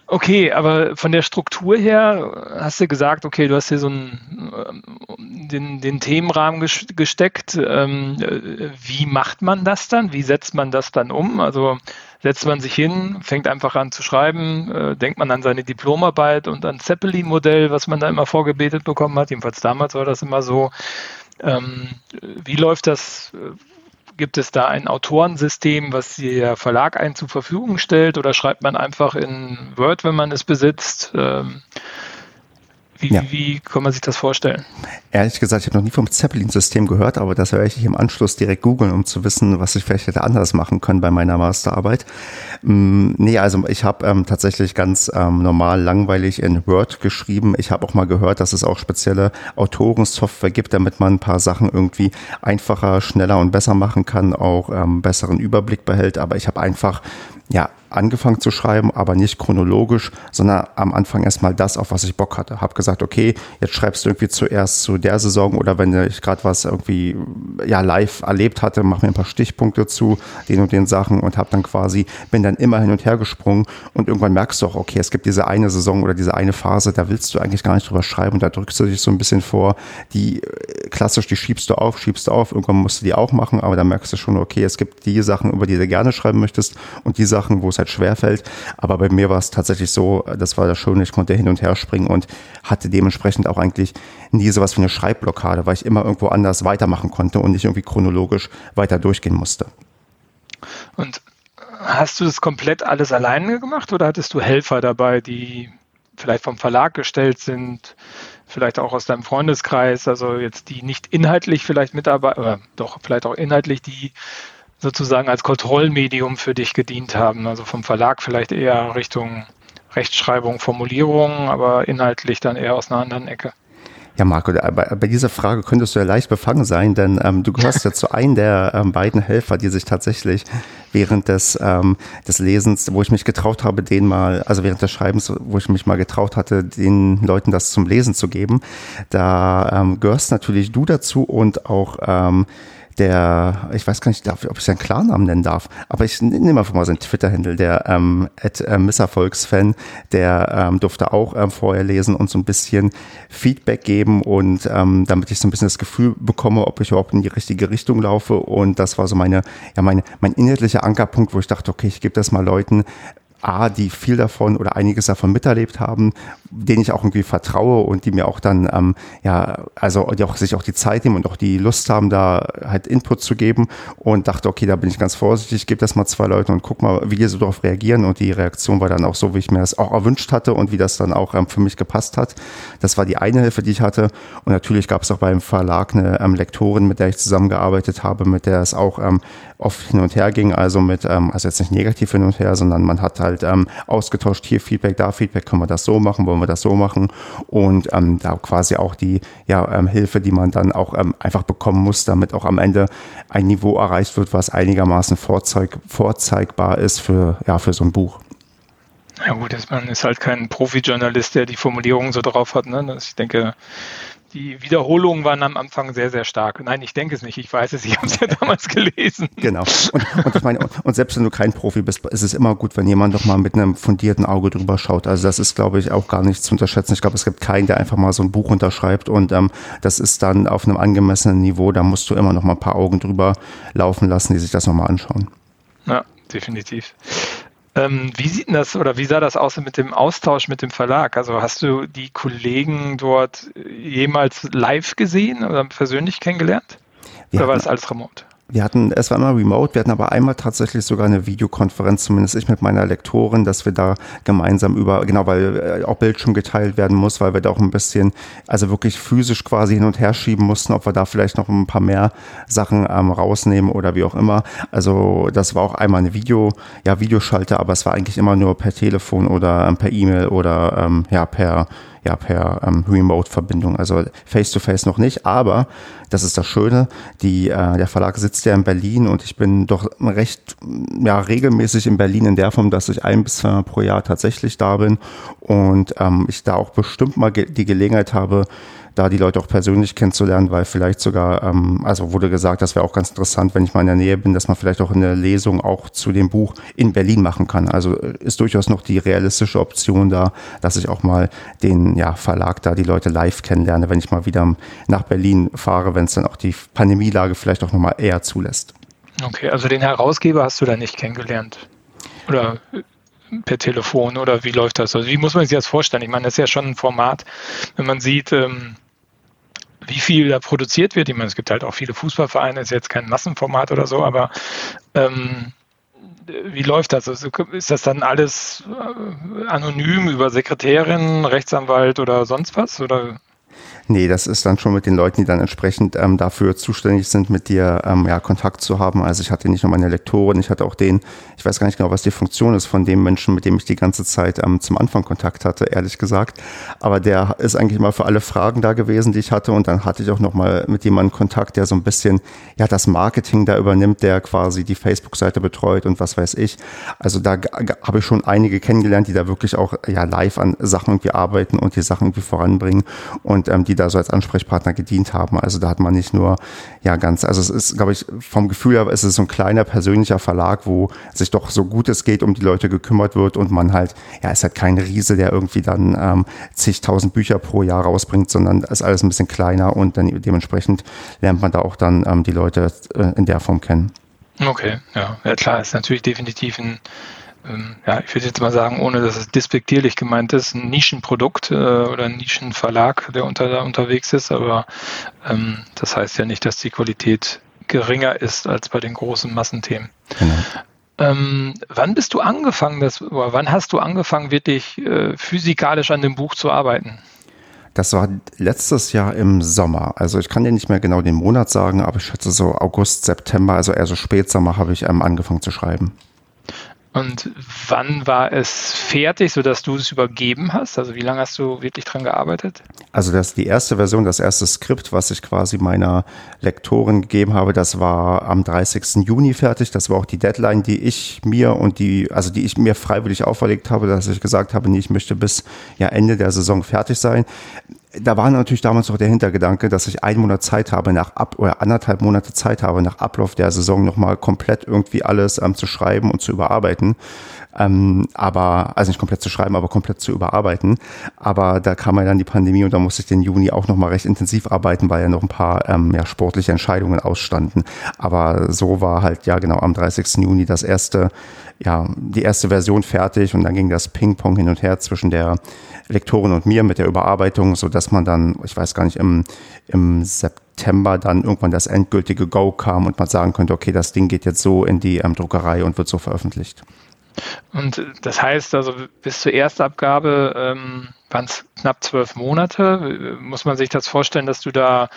Okay, aber von der Struktur her hast du gesagt, okay, du hast hier so einen, ähm, den, den Themenrahmen gesteckt. Ähm, wie macht man das dann? Wie setzt man das dann um? Also setzt man sich hin, fängt einfach an zu schreiben, äh, denkt man an seine Diplomarbeit und an Zeppelin-Modell, was man da immer vorgebetet bekommen hat. Jedenfalls damals war das immer so. Ähm, wie läuft das? Gibt es da ein Autorensystem, was der Verlag einen zur Verfügung stellt oder schreibt man einfach in Word, wenn man es besitzt? Ähm, wie, ja. wie, kann man sich das vorstellen? Ehrlich gesagt, ich habe noch nie vom Zeppelin-System gehört, aber das werde ich im Anschluss direkt googeln, um zu wissen, was ich vielleicht hätte anders machen können bei meiner Masterarbeit. Mm, nee, also ich habe ähm, tatsächlich ganz ähm, normal langweilig in Word geschrieben. Ich habe auch mal gehört, dass es auch spezielle Autorensoftware gibt, damit man ein paar Sachen irgendwie einfacher, schneller und besser machen kann, auch ähm, besseren Überblick behält. Aber ich habe einfach ja, angefangen zu schreiben, aber nicht chronologisch, sondern am Anfang erstmal das, auf was ich Bock hatte. Hab gesagt, okay, jetzt schreibst du irgendwie zuerst zu der Saison oder wenn ich gerade was irgendwie ja live erlebt hatte, mach mir ein paar Stichpunkte zu den und den Sachen und hab dann quasi bin dann immer hin und her gesprungen und irgendwann merkst du auch, okay, es gibt diese eine Saison oder diese eine Phase, da willst du eigentlich gar nicht drüber schreiben und da drückst du dich so ein bisschen vor, die äh, klassisch, die schiebst du auf, schiebst du auf, irgendwann musst du die auch machen, aber da merkst du schon, okay, es gibt die Sachen, über die du gerne schreiben möchtest und die Sachen, wo es halt schwerfällt. Aber bei mir war es tatsächlich so, das war das Schöne, ich konnte hin und her springen und hatte dementsprechend auch eigentlich nie sowas wie eine Schreibblockade, weil ich immer irgendwo anders weitermachen konnte und nicht irgendwie chronologisch weiter durchgehen musste. Und hast du das komplett alles alleine gemacht oder hattest du Helfer dabei, die vielleicht vom Verlag gestellt sind, vielleicht auch aus deinem Freundeskreis, also jetzt die nicht inhaltlich vielleicht mitarbeiten, oder doch vielleicht auch inhaltlich, die sozusagen als Kontrollmedium für dich gedient haben. Also vom Verlag vielleicht eher Richtung Rechtschreibung, Formulierung, aber inhaltlich dann eher aus einer anderen Ecke. Ja, Marco, bei, bei dieser Frage könntest du ja leicht befangen sein, denn ähm, du gehörst ja zu einem der ähm, beiden Helfer, die sich tatsächlich während des, ähm, des Lesens, wo ich mich getraut habe, den mal, also während des Schreibens, wo ich mich mal getraut hatte, den Leuten das zum Lesen zu geben, da ähm, gehörst natürlich du dazu und auch ähm, der, ich weiß gar nicht, ob ich seinen Klarnamen nennen darf, aber ich nehme einfach mal seinen Twitter-Handle, der ähm, at, äh, Misserfolgsfan, der ähm, durfte auch ähm, vorher lesen und so ein bisschen Feedback geben und ähm, damit ich so ein bisschen das Gefühl bekomme, ob ich überhaupt in die richtige Richtung laufe. Und das war so meine, ja, meine, mein inhaltlicher Ankerpunkt, wo ich dachte, okay, ich gebe das mal Leuten, A, die viel davon oder einiges davon miterlebt haben, denen ich auch irgendwie vertraue und die mir auch dann, ähm, ja, also die auch sich auch die Zeit nehmen und auch die Lust haben, da halt Input zu geben und dachte, okay, da bin ich ganz vorsichtig, gebe das mal zwei Leuten und guck mal, wie die so darauf reagieren und die Reaktion war dann auch so, wie ich mir das auch erwünscht hatte und wie das dann auch ähm, für mich gepasst hat. Das war die eine Hilfe, die ich hatte und natürlich gab es auch beim Verlag eine ähm, Lektorin, mit der ich zusammengearbeitet habe, mit der es auch ähm, oft hin und her ging, also mit, ähm, also jetzt nicht negativ hin und her, sondern man hat halt ähm, ausgetauscht, hier Feedback, da Feedback, können wir das so machen, wollen wir das so machen und ähm, da quasi auch die ja, ähm, Hilfe, die man dann auch ähm, einfach bekommen muss, damit auch am Ende ein Niveau erreicht wird, was einigermaßen vorzeig, vorzeigbar ist für, ja, für so ein Buch. Ja gut, man ist halt kein Profi-Journalist, der die Formulierung so drauf hat. Ne? Ich denke, die Wiederholungen waren am Anfang sehr, sehr stark. Nein, ich denke es nicht. Ich weiß es, ich habe es ja [laughs] damals gelesen. Genau. Und, und ich meine, und, selbst wenn du kein Profi bist, ist es immer gut, wenn jemand doch mal mit einem fundierten Auge drüber schaut. Also das ist, glaube ich, auch gar nicht zu unterschätzen. Ich glaube, es gibt keinen, der einfach mal so ein Buch unterschreibt und ähm, das ist dann auf einem angemessenen Niveau. Da musst du immer noch mal ein paar Augen drüber laufen lassen, die sich das nochmal anschauen. Ja, definitiv. Ähm, wie sieht denn das oder wie sah das aus mit dem Austausch mit dem Verlag? Also hast du die Kollegen dort jemals live gesehen oder persönlich kennengelernt? Oder war das alles remote? Wir hatten, es war immer remote, wir hatten aber einmal tatsächlich sogar eine Videokonferenz, zumindest ich mit meiner Lektorin, dass wir da gemeinsam über, genau, weil äh, auch Bildschirm geteilt werden muss, weil wir da auch ein bisschen, also wirklich physisch quasi hin und her schieben mussten, ob wir da vielleicht noch ein paar mehr Sachen ähm, rausnehmen oder wie auch immer. Also das war auch einmal eine Video, ja, Videoschalter, aber es war eigentlich immer nur per Telefon oder ähm, per E-Mail oder ähm, ja, per ja, per ähm, Remote-Verbindung. Also face-to-face -face noch nicht, aber das ist das Schöne. Die, äh, der Verlag sitzt ja in Berlin und ich bin doch recht ja, regelmäßig in Berlin in der Form, dass ich ein bis zwei Mal pro Jahr tatsächlich da bin und ähm, ich da auch bestimmt mal ge die Gelegenheit habe, da die Leute auch persönlich kennenzulernen, weil vielleicht sogar, ähm, also wurde gesagt, das wäre auch ganz interessant, wenn ich mal in der Nähe bin, dass man vielleicht auch eine Lesung auch zu dem Buch in Berlin machen kann. Also äh, ist durchaus noch die realistische Option da, dass ich auch mal den ja, Verlag da die Leute live kennenlerne, wenn ich mal wieder nach Berlin fahre, wenn es dann auch die Pandemielage vielleicht auch nochmal eher zulässt. Okay, also den Herausgeber hast du da nicht kennengelernt? Oder per Telefon oder wie läuft das? Also wie muss man sich das vorstellen? Ich meine, das ist ja schon ein Format, wenn man sieht, ähm, wie viel da produziert wird. Ich meine, es gibt halt auch viele Fußballvereine, ist jetzt kein Massenformat oder so, aber ähm, wie läuft das? Also ist das dann alles äh, anonym über Sekretärin, Rechtsanwalt oder sonst was? Oder Nee, das ist dann schon mit den Leuten, die dann entsprechend ähm, dafür zuständig sind, mit dir ähm, ja, Kontakt zu haben. Also ich hatte nicht nur meine Lektorin, ich hatte auch den, ich weiß gar nicht genau, was die Funktion ist von dem Menschen, mit dem ich die ganze Zeit ähm, zum Anfang Kontakt hatte, ehrlich gesagt. Aber der ist eigentlich mal für alle Fragen da gewesen, die ich hatte. Und dann hatte ich auch noch mal mit jemandem Kontakt, der so ein bisschen ja das Marketing da übernimmt, der quasi die Facebook-Seite betreut und was weiß ich. Also da habe ich schon einige kennengelernt, die da wirklich auch ja live an Sachen irgendwie arbeiten und die Sachen irgendwie voranbringen und ähm, die da so als Ansprechpartner gedient haben. Also da hat man nicht nur, ja, ganz, also es ist, glaube ich, vom Gefühl her ist es so ein kleiner persönlicher Verlag, wo sich doch so gut es geht um die Leute gekümmert wird und man halt, ja, es ist halt kein Riese, der irgendwie dann ähm, zigtausend Bücher pro Jahr rausbringt, sondern ist alles ein bisschen kleiner und dann dementsprechend lernt man da auch dann ähm, die Leute äh, in der Form kennen. Okay, ja, ja klar, ist natürlich definitiv ein ja, ich würde jetzt mal sagen, ohne dass es despektierlich gemeint ist, ein Nischenprodukt äh, oder ein Nischenverlag, der unter, da unterwegs ist, aber ähm, das heißt ja nicht, dass die Qualität geringer ist als bei den großen Massenthemen. Genau. Ähm, wann bist du angefangen, das, oder wann hast du angefangen, wirklich äh, physikalisch an dem Buch zu arbeiten? Das war letztes Jahr im Sommer. Also ich kann dir nicht mehr genau den Monat sagen, aber ich schätze so August, September, also eher so Spätsommer habe ich ähm, angefangen zu schreiben. Und wann war es fertig, sodass du es übergeben hast? Also wie lange hast du wirklich dran gearbeitet? Also das die erste Version, das erste Skript, was ich quasi meiner Lektorin gegeben habe, das war am 30. Juni fertig. Das war auch die Deadline, die ich mir und die, also die ich mir freiwillig auferlegt habe, dass ich gesagt habe, nee, ich möchte bis ja Ende der Saison fertig sein da war natürlich damals noch der Hintergedanke, dass ich einen Monat Zeit habe, nach ab oder anderthalb Monate Zeit habe, nach Ablauf der Saison nochmal komplett irgendwie alles ähm, zu schreiben und zu überarbeiten. Ähm, aber, also nicht komplett zu schreiben, aber komplett zu überarbeiten. Aber da kam ja dann die Pandemie und da musste ich den Juni auch nochmal recht intensiv arbeiten, weil ja noch ein paar ähm, ja, sportliche Entscheidungen ausstanden. Aber so war halt, ja genau, am 30. Juni das erste, ja, die erste Version fertig und dann ging das Ping-Pong hin und her zwischen der Lektorin und mir mit der Überarbeitung, so dass man dann, ich weiß gar nicht, im, im September dann irgendwann das endgültige Go kam und man sagen könnte, okay, das Ding geht jetzt so in die ähm, Druckerei und wird so veröffentlicht. Und das heißt also, bis zur Erstabgabe ähm, waren es knapp zwölf Monate. Muss man sich das vorstellen, dass du da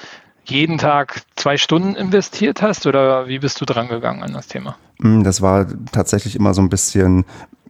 jeden Tag zwei Stunden investiert hast oder wie bist du dran gegangen an das Thema? Mm, das war tatsächlich immer so ein bisschen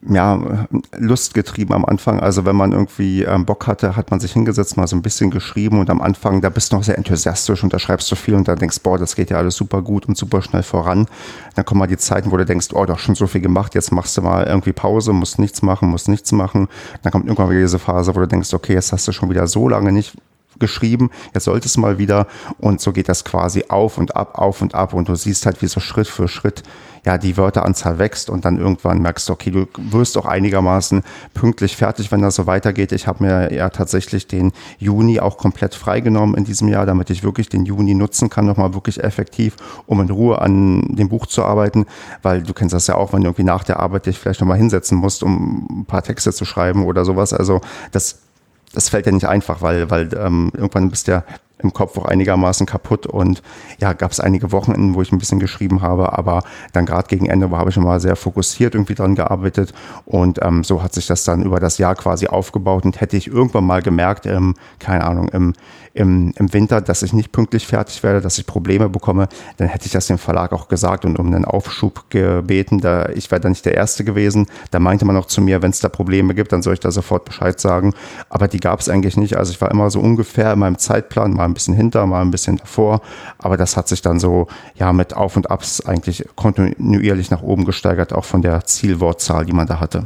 ja, Lust getrieben am Anfang. Also wenn man irgendwie ähm, Bock hatte, hat man sich hingesetzt, mal so ein bisschen geschrieben und am Anfang, da bist du noch sehr enthusiastisch und da schreibst du viel und da denkst, boah, das geht ja alles super gut und super schnell voran. Dann kommen mal die Zeiten, wo du denkst, oh, doch schon so viel gemacht, jetzt machst du mal irgendwie Pause, musst nichts machen, musst nichts machen. Dann kommt irgendwann wieder diese Phase, wo du denkst, okay, jetzt hast du schon wieder so lange nicht geschrieben, jetzt sollte es mal wieder und so geht das quasi auf und ab, auf und ab und du siehst halt, wie so Schritt für Schritt ja die Wörteranzahl wächst und dann irgendwann merkst du, okay, du wirst auch einigermaßen pünktlich fertig, wenn das so weitergeht. Ich habe mir ja tatsächlich den Juni auch komplett freigenommen in diesem Jahr, damit ich wirklich den Juni nutzen kann, nochmal wirklich effektiv, um in Ruhe an dem Buch zu arbeiten, weil du kennst das ja auch, wenn du irgendwie nach der Arbeit dich vielleicht nochmal hinsetzen musst, um ein paar Texte zu schreiben oder sowas. Also das das fällt ja nicht einfach, weil, weil ähm, irgendwann bist du ja im Kopf auch einigermaßen kaputt und ja, gab es einige Wochenenden, wo ich ein bisschen geschrieben habe, aber dann gerade gegen Ende habe ich immer sehr fokussiert irgendwie dran gearbeitet und ähm, so hat sich das dann über das Jahr quasi aufgebaut und hätte ich irgendwann mal gemerkt, ähm, keine Ahnung, im, im, im Winter, dass ich nicht pünktlich fertig werde, dass ich Probleme bekomme, dann hätte ich das dem Verlag auch gesagt und um einen Aufschub gebeten. Da, ich wäre da nicht der Erste gewesen. Da meinte man auch zu mir, wenn es da Probleme gibt, dann soll ich da sofort Bescheid sagen. Aber die gab es eigentlich nicht. Also ich war immer so ungefähr in meinem Zeitplan, mal ein bisschen hinter, mal ein bisschen davor. Aber das hat sich dann so ja mit Auf und Abs eigentlich kontinuierlich nach oben gesteigert, auch von der Zielwortzahl, die man da hatte.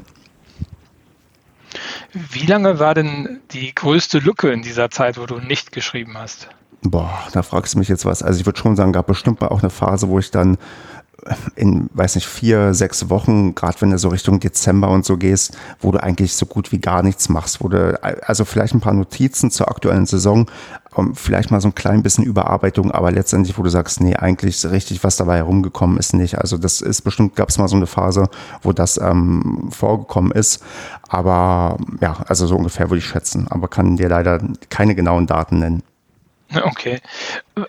Wie lange war denn die größte Lücke in dieser Zeit, wo du nicht geschrieben hast? Boah, da fragst du mich jetzt was. Also ich würde schon sagen, gab bestimmt mal auch eine Phase, wo ich dann in, weiß nicht, vier, sechs Wochen, gerade wenn du so Richtung Dezember und so gehst, wo du eigentlich so gut wie gar nichts machst, wo du, also vielleicht ein paar Notizen zur aktuellen Saison, vielleicht mal so ein klein bisschen Überarbeitung, aber letztendlich, wo du sagst, nee, eigentlich richtig was dabei herumgekommen ist nicht. Also das ist bestimmt, gab es mal so eine Phase, wo das ähm, vorgekommen ist, aber ja, also so ungefähr würde ich schätzen, aber kann dir leider keine genauen Daten nennen. Okay.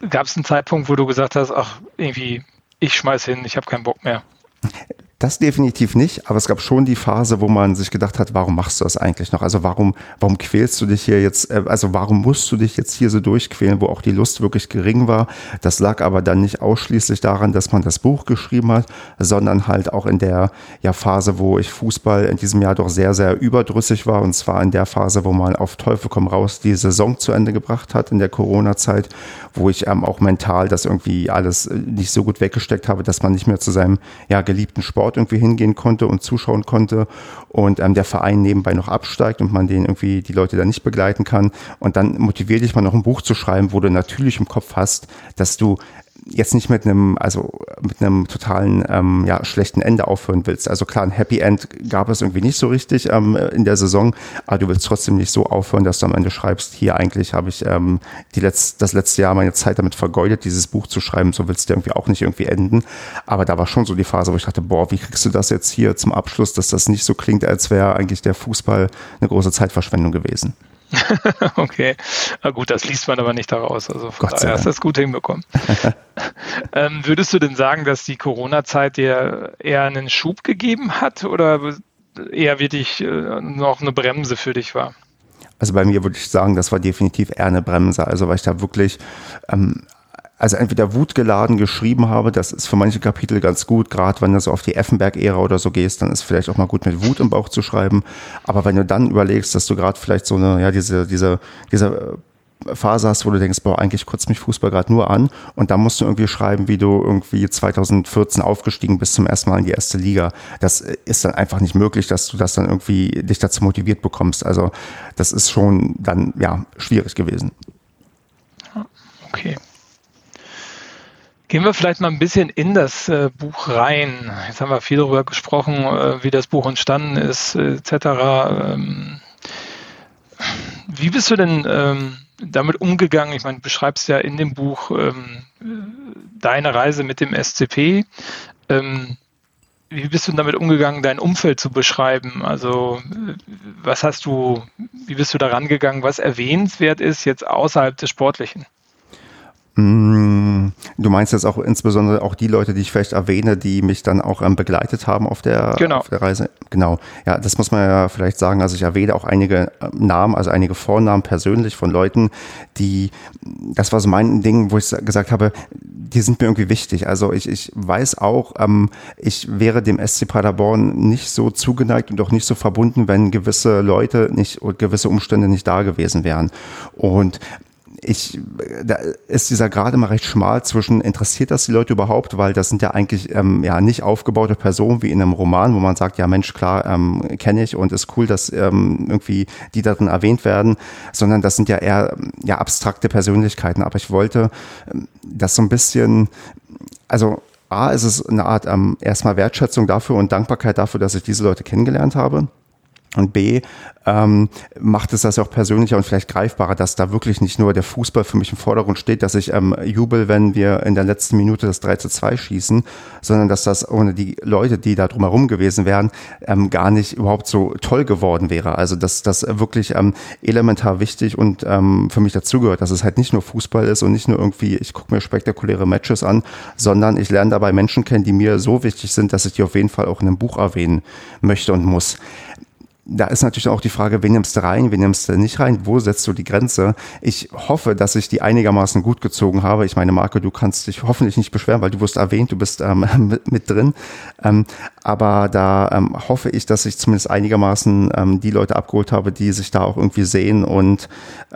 Gab es einen Zeitpunkt, wo du gesagt hast, ach, irgendwie ich schmeiß hin, ich habe keinen Bock mehr. Das definitiv nicht, aber es gab schon die Phase, wo man sich gedacht hat, warum machst du das eigentlich noch? Also warum, warum quälst du dich hier jetzt, äh, also warum musst du dich jetzt hier so durchquälen, wo auch die Lust wirklich gering war? Das lag aber dann nicht ausschließlich daran, dass man das Buch geschrieben hat, sondern halt auch in der ja, Phase, wo ich Fußball in diesem Jahr doch sehr, sehr überdrüssig war. Und zwar in der Phase, wo man auf Teufel komm raus die Saison zu Ende gebracht hat in der Corona-Zeit, wo ich ähm, auch mental das irgendwie alles äh, nicht so gut weggesteckt habe, dass man nicht mehr zu seinem ja, geliebten Sport Sport irgendwie hingehen konnte und zuschauen konnte und ähm, der Verein nebenbei noch absteigt und man den irgendwie die Leute da nicht begleiten kann. Und dann motiviert dich mal noch ein Buch zu schreiben, wo du natürlich im Kopf hast, dass du jetzt nicht mit einem, also mit einem totalen ähm, ja, schlechten Ende aufhören willst. Also klar, ein Happy End gab es irgendwie nicht so richtig ähm, in der Saison, aber du willst trotzdem nicht so aufhören, dass du am Ende schreibst, hier eigentlich habe ich ähm, die Letz-, das letzte Jahr meine Zeit damit vergeudet, dieses Buch zu schreiben, so willst du irgendwie auch nicht irgendwie enden. Aber da war schon so die Phase, wo ich dachte, boah, wie kriegst du das jetzt hier zum Abschluss, dass das nicht so klingt, als wäre eigentlich der Fußball eine große Zeitverschwendung gewesen. [laughs] okay, na gut, das liest man aber nicht daraus. Also von Gott daher hast du das gut hinbekommen. [laughs] ähm, würdest du denn sagen, dass die Corona-Zeit dir eher einen Schub gegeben hat oder eher wirklich äh, noch eine Bremse für dich war? Also bei mir würde ich sagen, das war definitiv eher eine Bremse. Also weil ich da wirklich ähm, also entweder wutgeladen geschrieben habe, das ist für manche Kapitel ganz gut, gerade wenn du so auf die Effenberg-Ära oder so gehst, dann ist vielleicht auch mal gut mit Wut im Bauch zu schreiben. Aber wenn du dann überlegst, dass du gerade vielleicht so eine, ja, diese, diese, diese Phase hast, wo du denkst, boah, eigentlich kotzt mich Fußball gerade nur an und dann musst du irgendwie schreiben, wie du irgendwie 2014 aufgestiegen bist zum ersten Mal in die erste Liga. Das ist dann einfach nicht möglich, dass du das dann irgendwie dich dazu motiviert bekommst. Also das ist schon dann, ja, schwierig gewesen. Gehen wir vielleicht mal ein bisschen in das äh, Buch rein. Jetzt haben wir viel darüber gesprochen, äh, wie das Buch entstanden ist, äh, etc. Ähm, wie bist du denn ähm, damit umgegangen? Ich meine, du beschreibst ja in dem Buch ähm, deine Reise mit dem SCP. Ähm, wie bist du damit umgegangen, dein Umfeld zu beschreiben? Also, was hast du, wie bist du daran gegangen, was erwähnenswert ist jetzt außerhalb des Sportlichen? Mm, du meinst jetzt auch insbesondere auch die Leute, die ich vielleicht erwähne, die mich dann auch ähm, begleitet haben auf der, genau. auf der Reise. Genau. Ja, das muss man ja vielleicht sagen. Also ich erwähne auch einige ähm, Namen, also einige Vornamen persönlich von Leuten, die, das war so mein Ding, wo ich gesagt habe, die sind mir irgendwie wichtig. Also ich, ich weiß auch, ähm, ich wäre dem SC Paderborn nicht so zugeneigt und auch nicht so verbunden, wenn gewisse Leute nicht und gewisse Umstände nicht da gewesen wären. Und ich, da ist dieser gerade mal recht schmal zwischen, interessiert das die Leute überhaupt, weil das sind ja eigentlich ähm, ja nicht aufgebaute Personen wie in einem Roman, wo man sagt, ja Mensch, klar, ähm, kenne ich und ist cool, dass ähm, irgendwie die darin erwähnt werden, sondern das sind ja eher ja abstrakte Persönlichkeiten. Aber ich wollte ähm, das so ein bisschen, also A, ist es eine Art ähm, erstmal Wertschätzung dafür und Dankbarkeit dafür, dass ich diese Leute kennengelernt habe. Und B, ähm, macht es das auch persönlicher und vielleicht greifbarer, dass da wirklich nicht nur der Fußball für mich im Vordergrund steht, dass ich ähm, jubel, wenn wir in der letzten Minute das 3 zu 2 schießen, sondern dass das ohne die Leute, die da drumherum gewesen wären, ähm, gar nicht überhaupt so toll geworden wäre. Also dass das wirklich ähm, elementar wichtig und ähm, für mich dazugehört, dass es halt nicht nur Fußball ist und nicht nur irgendwie, ich gucke mir spektakuläre Matches an, sondern ich lerne dabei Menschen kennen, die mir so wichtig sind, dass ich die auf jeden Fall auch in einem Buch erwähnen möchte und muss da ist natürlich auch die Frage, wen nimmst du rein, wen nimmst du nicht rein, wo setzt du die Grenze? Ich hoffe, dass ich die einigermaßen gut gezogen habe. Ich meine, Marco, du kannst dich hoffentlich nicht beschweren, weil du wirst erwähnt, du bist ähm, [laughs] mit, mit, drin. Ähm, aber da ähm, hoffe ich, dass ich zumindest einigermaßen ähm, die Leute abgeholt habe, die sich da auch irgendwie sehen und,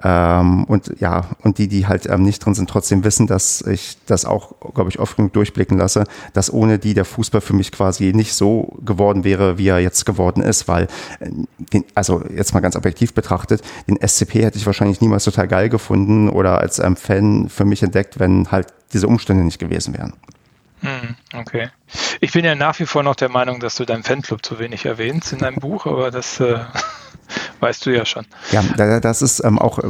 ähm, und ja, und die, die halt ähm, nicht drin sind, trotzdem wissen, dass ich das auch, glaube ich, oft genug durchblicken lasse, dass ohne die der Fußball für mich quasi nicht so geworden wäre, wie er jetzt geworden ist, weil äh, also jetzt mal ganz objektiv betrachtet, den SCP hätte ich wahrscheinlich niemals total geil gefunden oder als ähm, Fan für mich entdeckt, wenn halt diese Umstände nicht gewesen wären. Hm, okay. Ich bin ja nach wie vor noch der Meinung, dass du deinen Fanclub zu wenig erwähnst in deinem Buch, aber das äh, [laughs] weißt du ja schon. Ja, das ist ähm, auch, äh,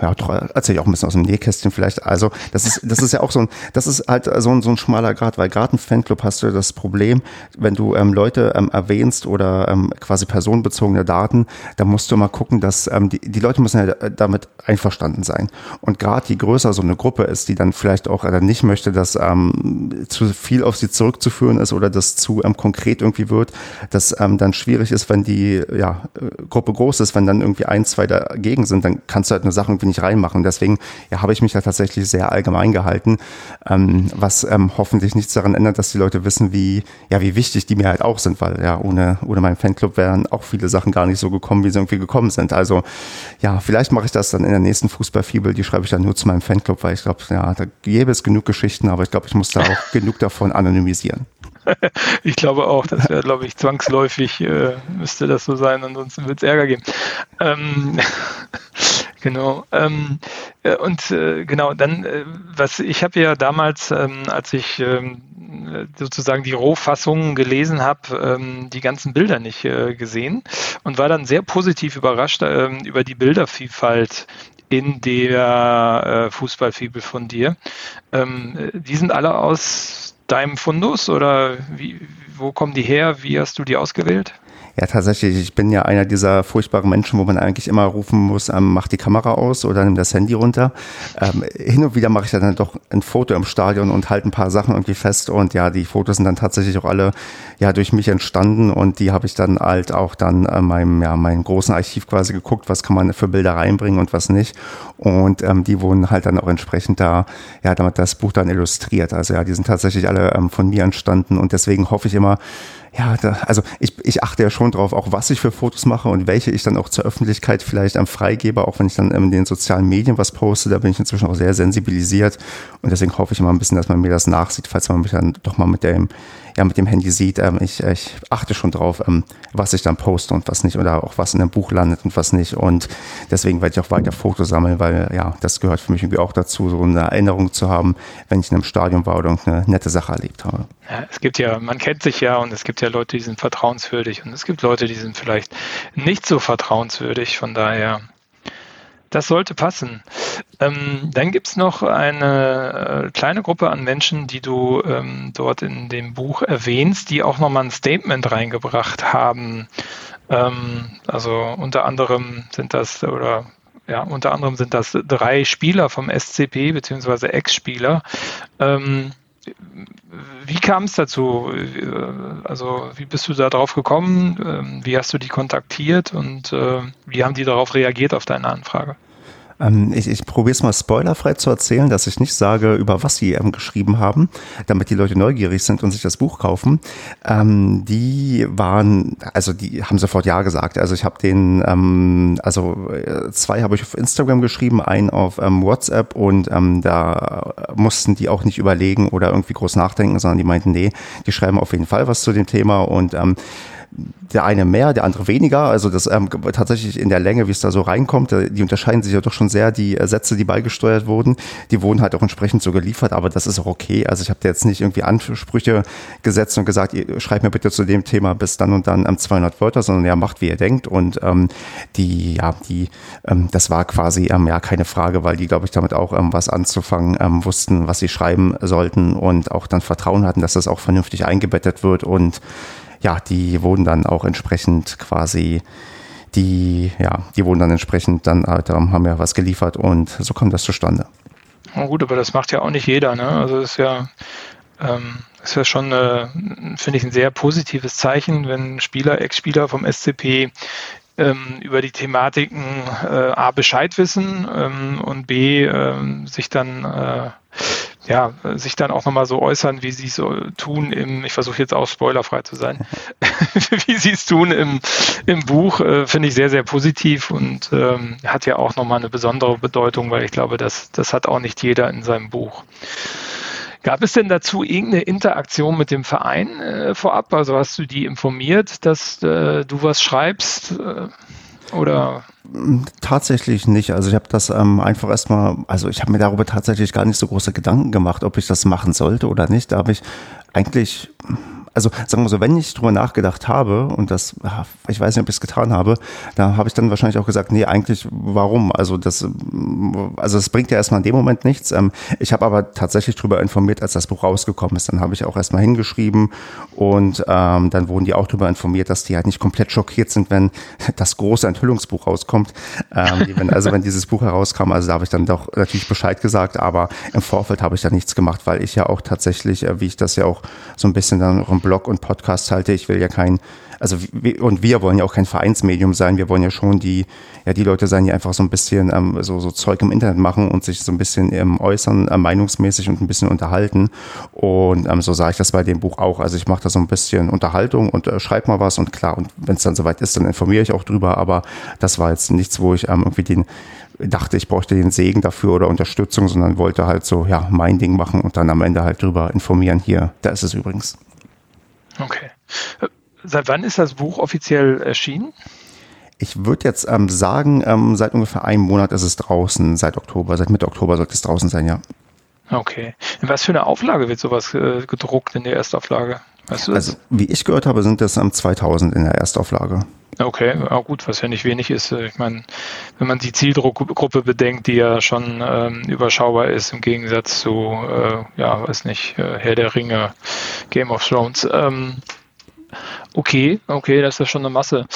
ja, erzähle ich auch ein bisschen aus dem Nähkästchen vielleicht. Also, das ist, das ist ja auch so ein, das ist halt so ein, so ein schmaler Grad, weil gerade im Fanclub hast du das Problem, wenn du ähm, Leute ähm, erwähnst oder ähm, quasi personenbezogene Daten, dann musst du mal gucken, dass ähm, die, die Leute müssen ja damit einverstanden sein. Und gerade je größer so eine Gruppe ist, die dann vielleicht auch äh, nicht möchte, dass ähm, zu viel auf sie zurückzuführen ist oder das zu ähm, konkret irgendwie wird, dass ähm, dann schwierig ist, wenn die ja, äh, Gruppe groß ist, wenn dann irgendwie ein, zwei dagegen sind, dann kannst du halt eine Sache irgendwie nicht reinmachen. Deswegen ja, habe ich mich da tatsächlich sehr allgemein gehalten, ähm, was ähm, hoffentlich nichts daran ändert, dass die Leute wissen, wie, ja, wie wichtig die mir halt auch sind, weil ja, ohne, ohne meinen Fanclub wären auch viele Sachen gar nicht so gekommen, wie sie irgendwie gekommen sind. Also ja, vielleicht mache ich das dann in der nächsten Fußballfibel, die schreibe ich dann nur zu meinem Fanclub, weil ich glaube, ja, da gäbe es genug Geschichten, aber ich glaube, ich muss da auch [laughs] genug davon anonymisieren. [laughs] ich glaube auch, das wäre, glaube ich, zwangsläufig, äh, müsste das so sein, ansonsten wird es Ärger geben. Ähm, [laughs] genau. Ähm, äh, und äh, genau, dann, äh, was ich habe ja damals, ähm, als ich ähm, sozusagen die Rohfassungen gelesen habe, ähm, die ganzen Bilder nicht äh, gesehen und war dann sehr positiv überrascht ähm, über die Bildervielfalt in der äh, Fußballfibel von dir. Die sind alle aus deinem Fundus oder wie, wo kommen die her? Wie hast du die ausgewählt? Ja, tatsächlich. Ich bin ja einer dieser furchtbaren Menschen, wo man eigentlich immer rufen muss, ähm, mach die Kamera aus oder nimm das Handy runter. Ähm, hin und wieder mache ich dann doch ein Foto im Stadion und halte ein paar Sachen irgendwie fest. Und ja, die Fotos sind dann tatsächlich auch alle ja durch mich entstanden und die habe ich dann halt auch dann äh, meinem ja meinem großen Archiv quasi geguckt, was kann man für Bilder reinbringen und was nicht. Und ähm, die wurden halt dann auch entsprechend da, ja, damit das Buch dann illustriert. Also ja, die sind tatsächlich alle ähm, von mir entstanden und deswegen hoffe ich immer, ja, da, also ich, ich achte ja schon drauf, auch was ich für Fotos mache und welche ich dann auch zur Öffentlichkeit vielleicht am freigebe, auch wenn ich dann in den sozialen Medien was poste, da bin ich inzwischen auch sehr sensibilisiert und deswegen hoffe ich immer ein bisschen, dass man mir das nachsieht, falls man mich dann doch mal mit dem ja mit dem Handy sieht. Ähm, ich, ich achte schon drauf, ähm, was ich dann poste und was nicht oder auch was in einem Buch landet und was nicht. Und deswegen werde ich auch weiter Fotos sammeln, weil ja, das gehört für mich irgendwie auch dazu, so eine Erinnerung zu haben, wenn ich in einem Stadion war oder eine nette Sache erlebt habe. Ja, es gibt ja, man kennt sich ja und es gibt ja Leute, die sind vertrauenswürdig und es gibt Leute, die sind vielleicht nicht so vertrauenswürdig. Von daher das sollte passen. Ähm, dann gibt es noch eine äh, kleine Gruppe an Menschen, die du ähm, dort in dem Buch erwähnst, die auch nochmal ein Statement reingebracht haben. Ähm, also unter anderem sind das oder ja, unter anderem sind das drei Spieler vom SCP beziehungsweise Ex-Spieler. Ähm, wie kam es dazu? Also wie bist du da drauf gekommen? Ähm, wie hast du die kontaktiert und äh, wie haben die darauf reagiert auf deine Anfrage? Ähm, ich ich probiere es mal spoilerfrei zu erzählen, dass ich nicht sage, über was sie ähm, geschrieben haben, damit die Leute neugierig sind und sich das Buch kaufen. Ähm, die waren, also die haben sofort Ja gesagt. Also ich habe den, ähm, also äh, zwei habe ich auf Instagram geschrieben, einen auf ähm, WhatsApp und ähm, da mussten die auch nicht überlegen oder irgendwie groß nachdenken, sondern die meinten, nee, die schreiben auf jeden Fall was zu dem Thema und der eine mehr, der andere weniger. Also das ähm, tatsächlich in der Länge, wie es da so reinkommt, äh, die unterscheiden sich ja doch schon sehr, die äh, Sätze, die beigesteuert wurden. Die wurden halt auch entsprechend so geliefert, aber das ist auch okay. Also ich habe da jetzt nicht irgendwie Ansprüche gesetzt und gesagt, ihr schreibt mir bitte zu dem Thema bis dann und dann ähm, 200 Wörter, sondern ja, macht, wie ihr denkt. Und ähm, die, ja, die, ähm, das war quasi ähm, ja keine Frage, weil die, glaube ich, damit auch ähm, was anzufangen ähm, wussten, was sie schreiben sollten und auch dann Vertrauen hatten, dass das auch vernünftig eingebettet wird und ja, die wurden dann auch entsprechend quasi die, ja, die wurden dann entsprechend dann halt, haben ja was geliefert und so kommt das zustande. Oh gut, aber das macht ja auch nicht jeder, ne? Also ist ja, ähm, ist ja schon, äh, finde ich, ein sehr positives Zeichen, wenn Spieler, Ex-Spieler vom SCP ähm, über die Thematiken äh, A Bescheid wissen ähm, und B ähm, sich dann äh, ja, sich dann auch nochmal so äußern, wie sie es so tun im, ich versuche jetzt auch spoilerfrei zu sein, [laughs] wie sie es tun im, im Buch, äh, finde ich sehr, sehr positiv und ähm, hat ja auch nochmal eine besondere Bedeutung, weil ich glaube, das, das hat auch nicht jeder in seinem Buch. Gab es denn dazu irgendeine Interaktion mit dem Verein äh, vorab? Also hast du die informiert, dass äh, du was schreibst? Äh, oder? Tatsächlich nicht. Also ich habe das ähm, einfach erstmal, also ich habe mir darüber tatsächlich gar nicht so große Gedanken gemacht, ob ich das machen sollte oder nicht. Da habe ich eigentlich also sagen wir so, wenn ich drüber nachgedacht habe und das, ich weiß nicht, ob ich es getan habe, da habe ich dann wahrscheinlich auch gesagt, nee, eigentlich warum? Also das, also das bringt ja erstmal in dem Moment nichts. Ähm, ich habe aber tatsächlich drüber informiert, als das Buch rausgekommen ist. Dann habe ich auch erstmal hingeschrieben und ähm, dann wurden die auch darüber informiert, dass die halt nicht komplett schockiert sind, wenn [laughs] das große Enthüllungsbuch rauskommt. Ähm, wenn, also wenn dieses Buch herauskam, also da habe ich dann doch natürlich Bescheid gesagt, aber im Vorfeld habe ich da nichts gemacht, weil ich ja auch tatsächlich, äh, wie ich das ja auch so ein bisschen dann auch im Blog und Podcast halte. Ich will ja kein, also und wir wollen ja auch kein Vereinsmedium sein. Wir wollen ja schon die, ja die Leute sein, die einfach so ein bisschen ähm, so, so Zeug im Internet machen und sich so ein bisschen ähm, äußern, äh, meinungsmäßig und ein bisschen unterhalten. Und ähm, so sage ich das bei dem Buch auch. Also ich mache da so ein bisschen Unterhaltung und äh, schreibe mal was und klar, und wenn es dann soweit ist, dann informiere ich auch drüber. Aber das war jetzt nichts, wo ich ähm, irgendwie den dachte, ich bräuchte den Segen dafür oder Unterstützung, sondern wollte halt so, ja, mein Ding machen und dann am Ende halt drüber informieren. Hier, da ist es übrigens. Okay. Seit wann ist das Buch offiziell erschienen? Ich würde jetzt ähm, sagen, ähm, seit ungefähr einem Monat ist es draußen, seit Oktober, seit Mitte Oktober sollte es draußen sein, ja. Okay. In was für eine Auflage wird sowas äh, gedruckt in der Erstauflage? Weißt du also, wie ich gehört habe, sind das ähm, 2000 in der Erstauflage. Okay, auch gut, was ja nicht wenig ist. Ich meine, wenn man die Zielgruppe bedenkt, die ja schon ähm, überschaubar ist im Gegensatz zu, äh, ja, weiß nicht, äh, Herr der Ringe, Game of Thrones. Ähm, okay, okay, das ist ja schon eine Masse.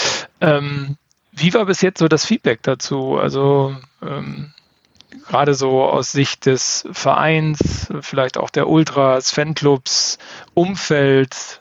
Ähm, wie war bis jetzt so das Feedback dazu? Also ähm, gerade so aus Sicht des Vereins, vielleicht auch der Ultras, Fanclubs, Umfeld,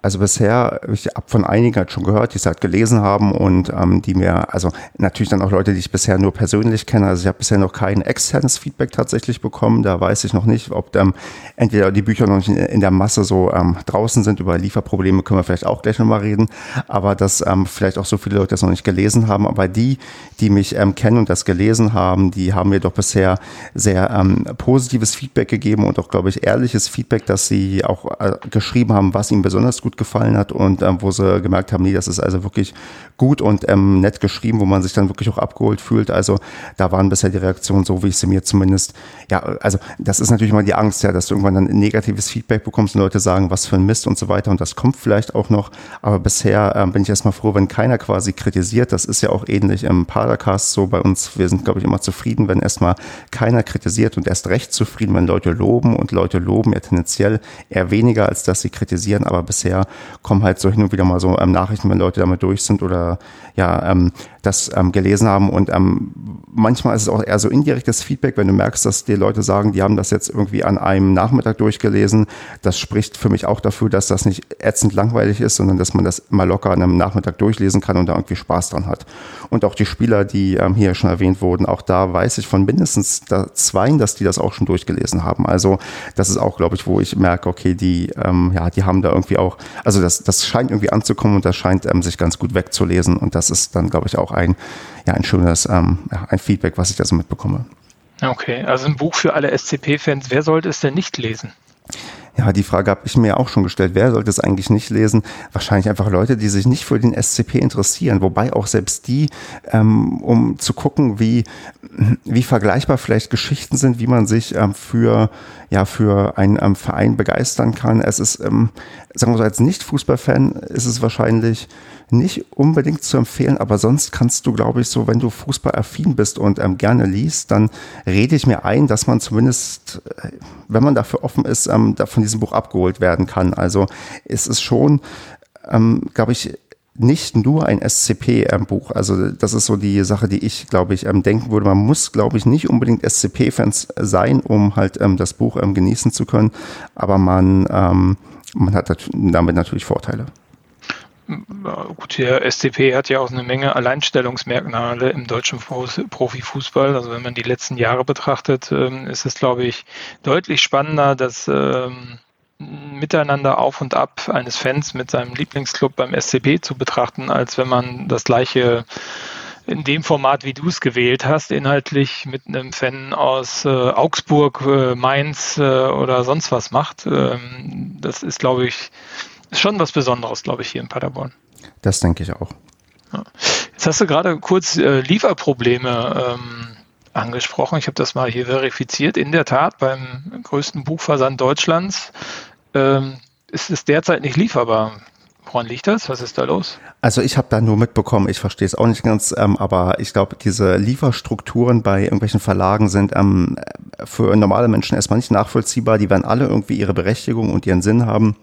also bisher, ich habe von einigen halt schon gehört, die es halt gelesen haben und ähm, die mir, also natürlich dann auch Leute, die ich bisher nur persönlich kenne. Also ich habe bisher noch kein externes Feedback tatsächlich bekommen. Da weiß ich noch nicht, ob ähm, entweder die Bücher noch nicht in, der Masse so ähm, draußen sind. Über Lieferprobleme können wir vielleicht auch gleich nochmal reden. Aber dass ähm, vielleicht auch so viele Leute das noch nicht gelesen haben. Aber die, die mich ähm, kennen und das gelesen haben, die haben mir doch bisher sehr ähm, positives Feedback gegeben und auch, glaube ich, ehrliches Feedback, dass sie auch äh, geschrieben haben, was ihnen besonders gut gut gefallen hat und ähm, wo sie gemerkt haben, nee, das ist also wirklich gut und ähm, nett geschrieben, wo man sich dann wirklich auch abgeholt fühlt. Also da waren bisher die Reaktionen so, wie ich sie mir zumindest, ja, also das ist natürlich immer die Angst, ja, dass du irgendwann dann negatives Feedback bekommst und Leute sagen, was für ein Mist und so weiter und das kommt vielleicht auch noch, aber bisher ähm, bin ich erstmal froh, wenn keiner quasi kritisiert. Das ist ja auch ähnlich im Padercast so bei uns. Wir sind, glaube ich, immer zufrieden, wenn erstmal keiner kritisiert und erst recht zufrieden, wenn Leute loben und Leute loben ja tendenziell eher weniger, als dass sie kritisieren, aber bisher kommen halt so hin und wieder mal so ähm, Nachrichten, wenn Leute damit durch sind oder ja, ähm, das ähm, gelesen haben. Und ähm, manchmal ist es auch eher so indirektes Feedback, wenn du merkst, dass die Leute sagen, die haben das jetzt irgendwie an einem Nachmittag durchgelesen. Das spricht für mich auch dafür, dass das nicht ätzend langweilig ist, sondern dass man das mal locker an einem Nachmittag durchlesen kann und da irgendwie Spaß dran hat. Und auch die Spieler, die ähm, hier schon erwähnt wurden, auch da weiß ich von mindestens zwei, dass die das auch schon durchgelesen haben. Also das ist auch, glaube ich, wo ich merke, okay, die, ähm, ja, die haben da irgendwie auch, also das, das scheint irgendwie anzukommen und das scheint ähm, sich ganz gut wegzulesen. Und das ist dann, glaube ich, auch ein, ja, ein schönes ähm, ja, ein Feedback, was ich da so mitbekomme. Okay, also ein Buch für alle SCP-Fans. Wer sollte es denn nicht lesen? Ja, die Frage habe ich mir auch schon gestellt. Wer sollte es eigentlich nicht lesen? Wahrscheinlich einfach Leute, die sich nicht für den SCP interessieren. Wobei auch selbst die, ähm, um zu gucken, wie, wie vergleichbar vielleicht Geschichten sind, wie man sich ähm, für, ja, für einen ähm, Verein begeistern kann. Es ist, ähm, sagen wir so, als Nicht-Fußballfan ist es wahrscheinlich nicht unbedingt zu empfehlen, aber sonst kannst du, glaube ich, so, wenn du fußballaffin bist und ähm, gerne liest, dann rede ich mir ein, dass man zumindest, äh, wenn man dafür offen ist, ähm, da von diesem Buch abgeholt werden kann. Also es ist schon, ähm, glaube ich, nicht nur ein SCP-Buch. Also das ist so die Sache, die ich, glaube ich, ähm, denken würde. Man muss, glaube ich, nicht unbedingt SCP-Fans sein, um halt ähm, das Buch ähm, genießen zu können. Aber man, ähm, man hat damit natürlich Vorteile. Gut, der SCP hat ja auch eine Menge Alleinstellungsmerkmale im deutschen Profifußball. Also wenn man die letzten Jahre betrachtet, ähm, ist es, glaube ich, deutlich spannender, das ähm, Miteinander auf und ab eines Fans mit seinem Lieblingsclub beim SCP zu betrachten, als wenn man das gleiche in dem Format, wie du es gewählt hast, inhaltlich mit einem Fan aus äh, Augsburg, äh, Mainz äh, oder sonst was macht. Ähm, das ist, glaube ich, ist schon was Besonderes, glaube ich, hier in Paderborn. Das denke ich auch. Ja. Jetzt hast du gerade kurz äh, Lieferprobleme ähm, angesprochen. Ich habe das mal hier verifiziert. In der Tat, beim größten Buchversand Deutschlands ähm, ist es derzeit nicht lieferbar. Woran liegt das? Was ist da los? Also ich habe da nur mitbekommen, ich verstehe es auch nicht ganz, ähm, aber ich glaube, diese Lieferstrukturen bei irgendwelchen Verlagen sind ähm, für normale Menschen erstmal nicht nachvollziehbar. Die werden alle irgendwie ihre Berechtigung und ihren Sinn haben.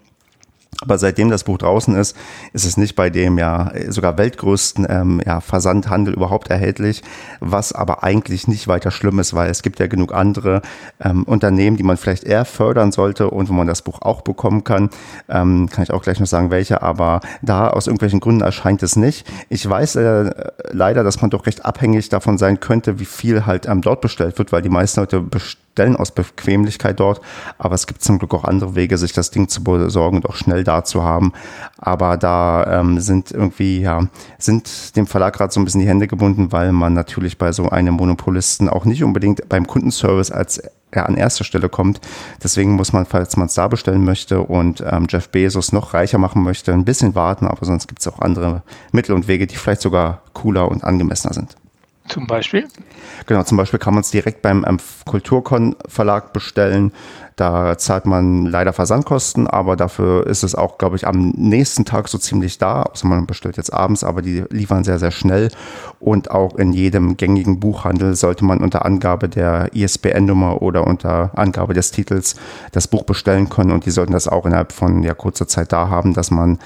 Aber seitdem das Buch draußen ist, ist es nicht bei dem ja sogar weltgrößten ähm, ja, Versandhandel überhaupt erhältlich, was aber eigentlich nicht weiter schlimm ist, weil es gibt ja genug andere ähm, Unternehmen, die man vielleicht eher fördern sollte und wo man das Buch auch bekommen kann. Ähm, kann ich auch gleich noch sagen, welche, aber da aus irgendwelchen Gründen erscheint es nicht. Ich weiß äh, leider, dass man doch recht abhängig davon sein könnte, wie viel halt ähm, dort bestellt wird, weil die meisten Leute bestellen bestellen aus Bequemlichkeit dort. Aber es gibt zum Glück auch andere Wege, sich das Ding zu besorgen und auch schnell da zu haben. Aber da ähm, sind irgendwie, ja, sind dem Verlag gerade so ein bisschen die Hände gebunden, weil man natürlich bei so einem Monopolisten auch nicht unbedingt beim Kundenservice als er an erster Stelle kommt. Deswegen muss man, falls man es da bestellen möchte und ähm, Jeff Bezos noch reicher machen möchte, ein bisschen warten, aber sonst gibt es auch andere Mittel und Wege, die vielleicht sogar cooler und angemessener sind. Zum Beispiel? Genau, zum Beispiel kann man es direkt beim ähm, Kulturkon Verlag bestellen. Da zahlt man leider Versandkosten, aber dafür ist es auch, glaube ich, am nächsten Tag so ziemlich da. Also man bestellt jetzt abends, aber die liefern sehr, sehr schnell. Und auch in jedem gängigen Buchhandel sollte man unter Angabe der ISBN-Nummer oder unter Angabe des Titels das Buch bestellen können. Und die sollten das auch innerhalb von ja, kurzer Zeit da haben, dass man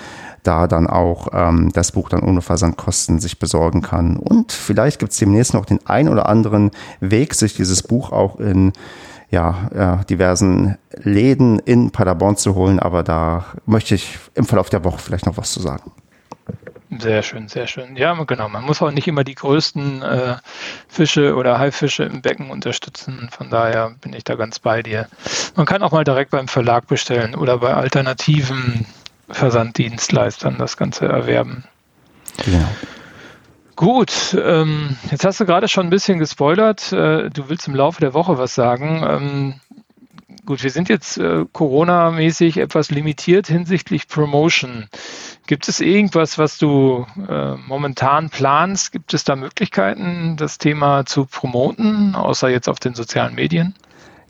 da dann auch ähm, das Buch dann ohne Versandkosten sich besorgen kann. Und vielleicht gibt es demnächst noch den ein oder anderen Weg, sich dieses Buch auch in ja, ja, diversen Läden in Paderborn zu holen, aber da möchte ich im Verlauf der Woche vielleicht noch was zu sagen. Sehr schön, sehr schön. Ja, genau. Man muss auch nicht immer die größten äh, Fische oder Haifische im Becken unterstützen. Von daher bin ich da ganz bei dir. Man kann auch mal direkt beim Verlag bestellen oder bei alternativen Versanddienstleistern das Ganze erwerben. Genau. Gut, ähm, jetzt hast du gerade schon ein bisschen gespoilert. Äh, du willst im Laufe der Woche was sagen. Ähm, gut, wir sind jetzt äh, Corona-mäßig etwas limitiert hinsichtlich Promotion. Gibt es irgendwas, was du äh, momentan planst? Gibt es da Möglichkeiten, das Thema zu promoten, außer jetzt auf den sozialen Medien?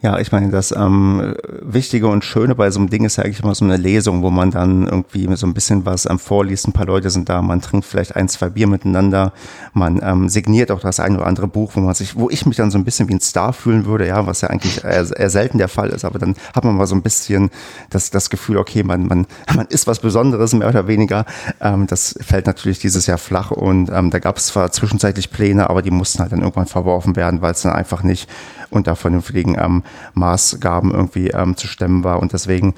Ja, ich meine, das ähm, Wichtige und Schöne bei so einem Ding ist ja eigentlich immer so eine Lesung, wo man dann irgendwie so ein bisschen was ähm, vorliest. Ein paar Leute sind da, man trinkt vielleicht ein, zwei Bier miteinander, man ähm, signiert auch das ein oder andere Buch, wo man sich, wo ich mich dann so ein bisschen wie ein Star fühlen würde, ja, was ja eigentlich eher, eher selten der Fall ist, aber dann hat man mal so ein bisschen das, das Gefühl, okay, man, man, man ist was Besonderes, mehr oder weniger. Ähm, das fällt natürlich dieses Jahr flach und ähm, da gab es zwar zwischenzeitlich Pläne, aber die mussten halt dann irgendwann verworfen werden, weil es dann einfach nicht unter vernünftigen ähm, Maßgaben irgendwie ähm, zu stemmen war. Und deswegen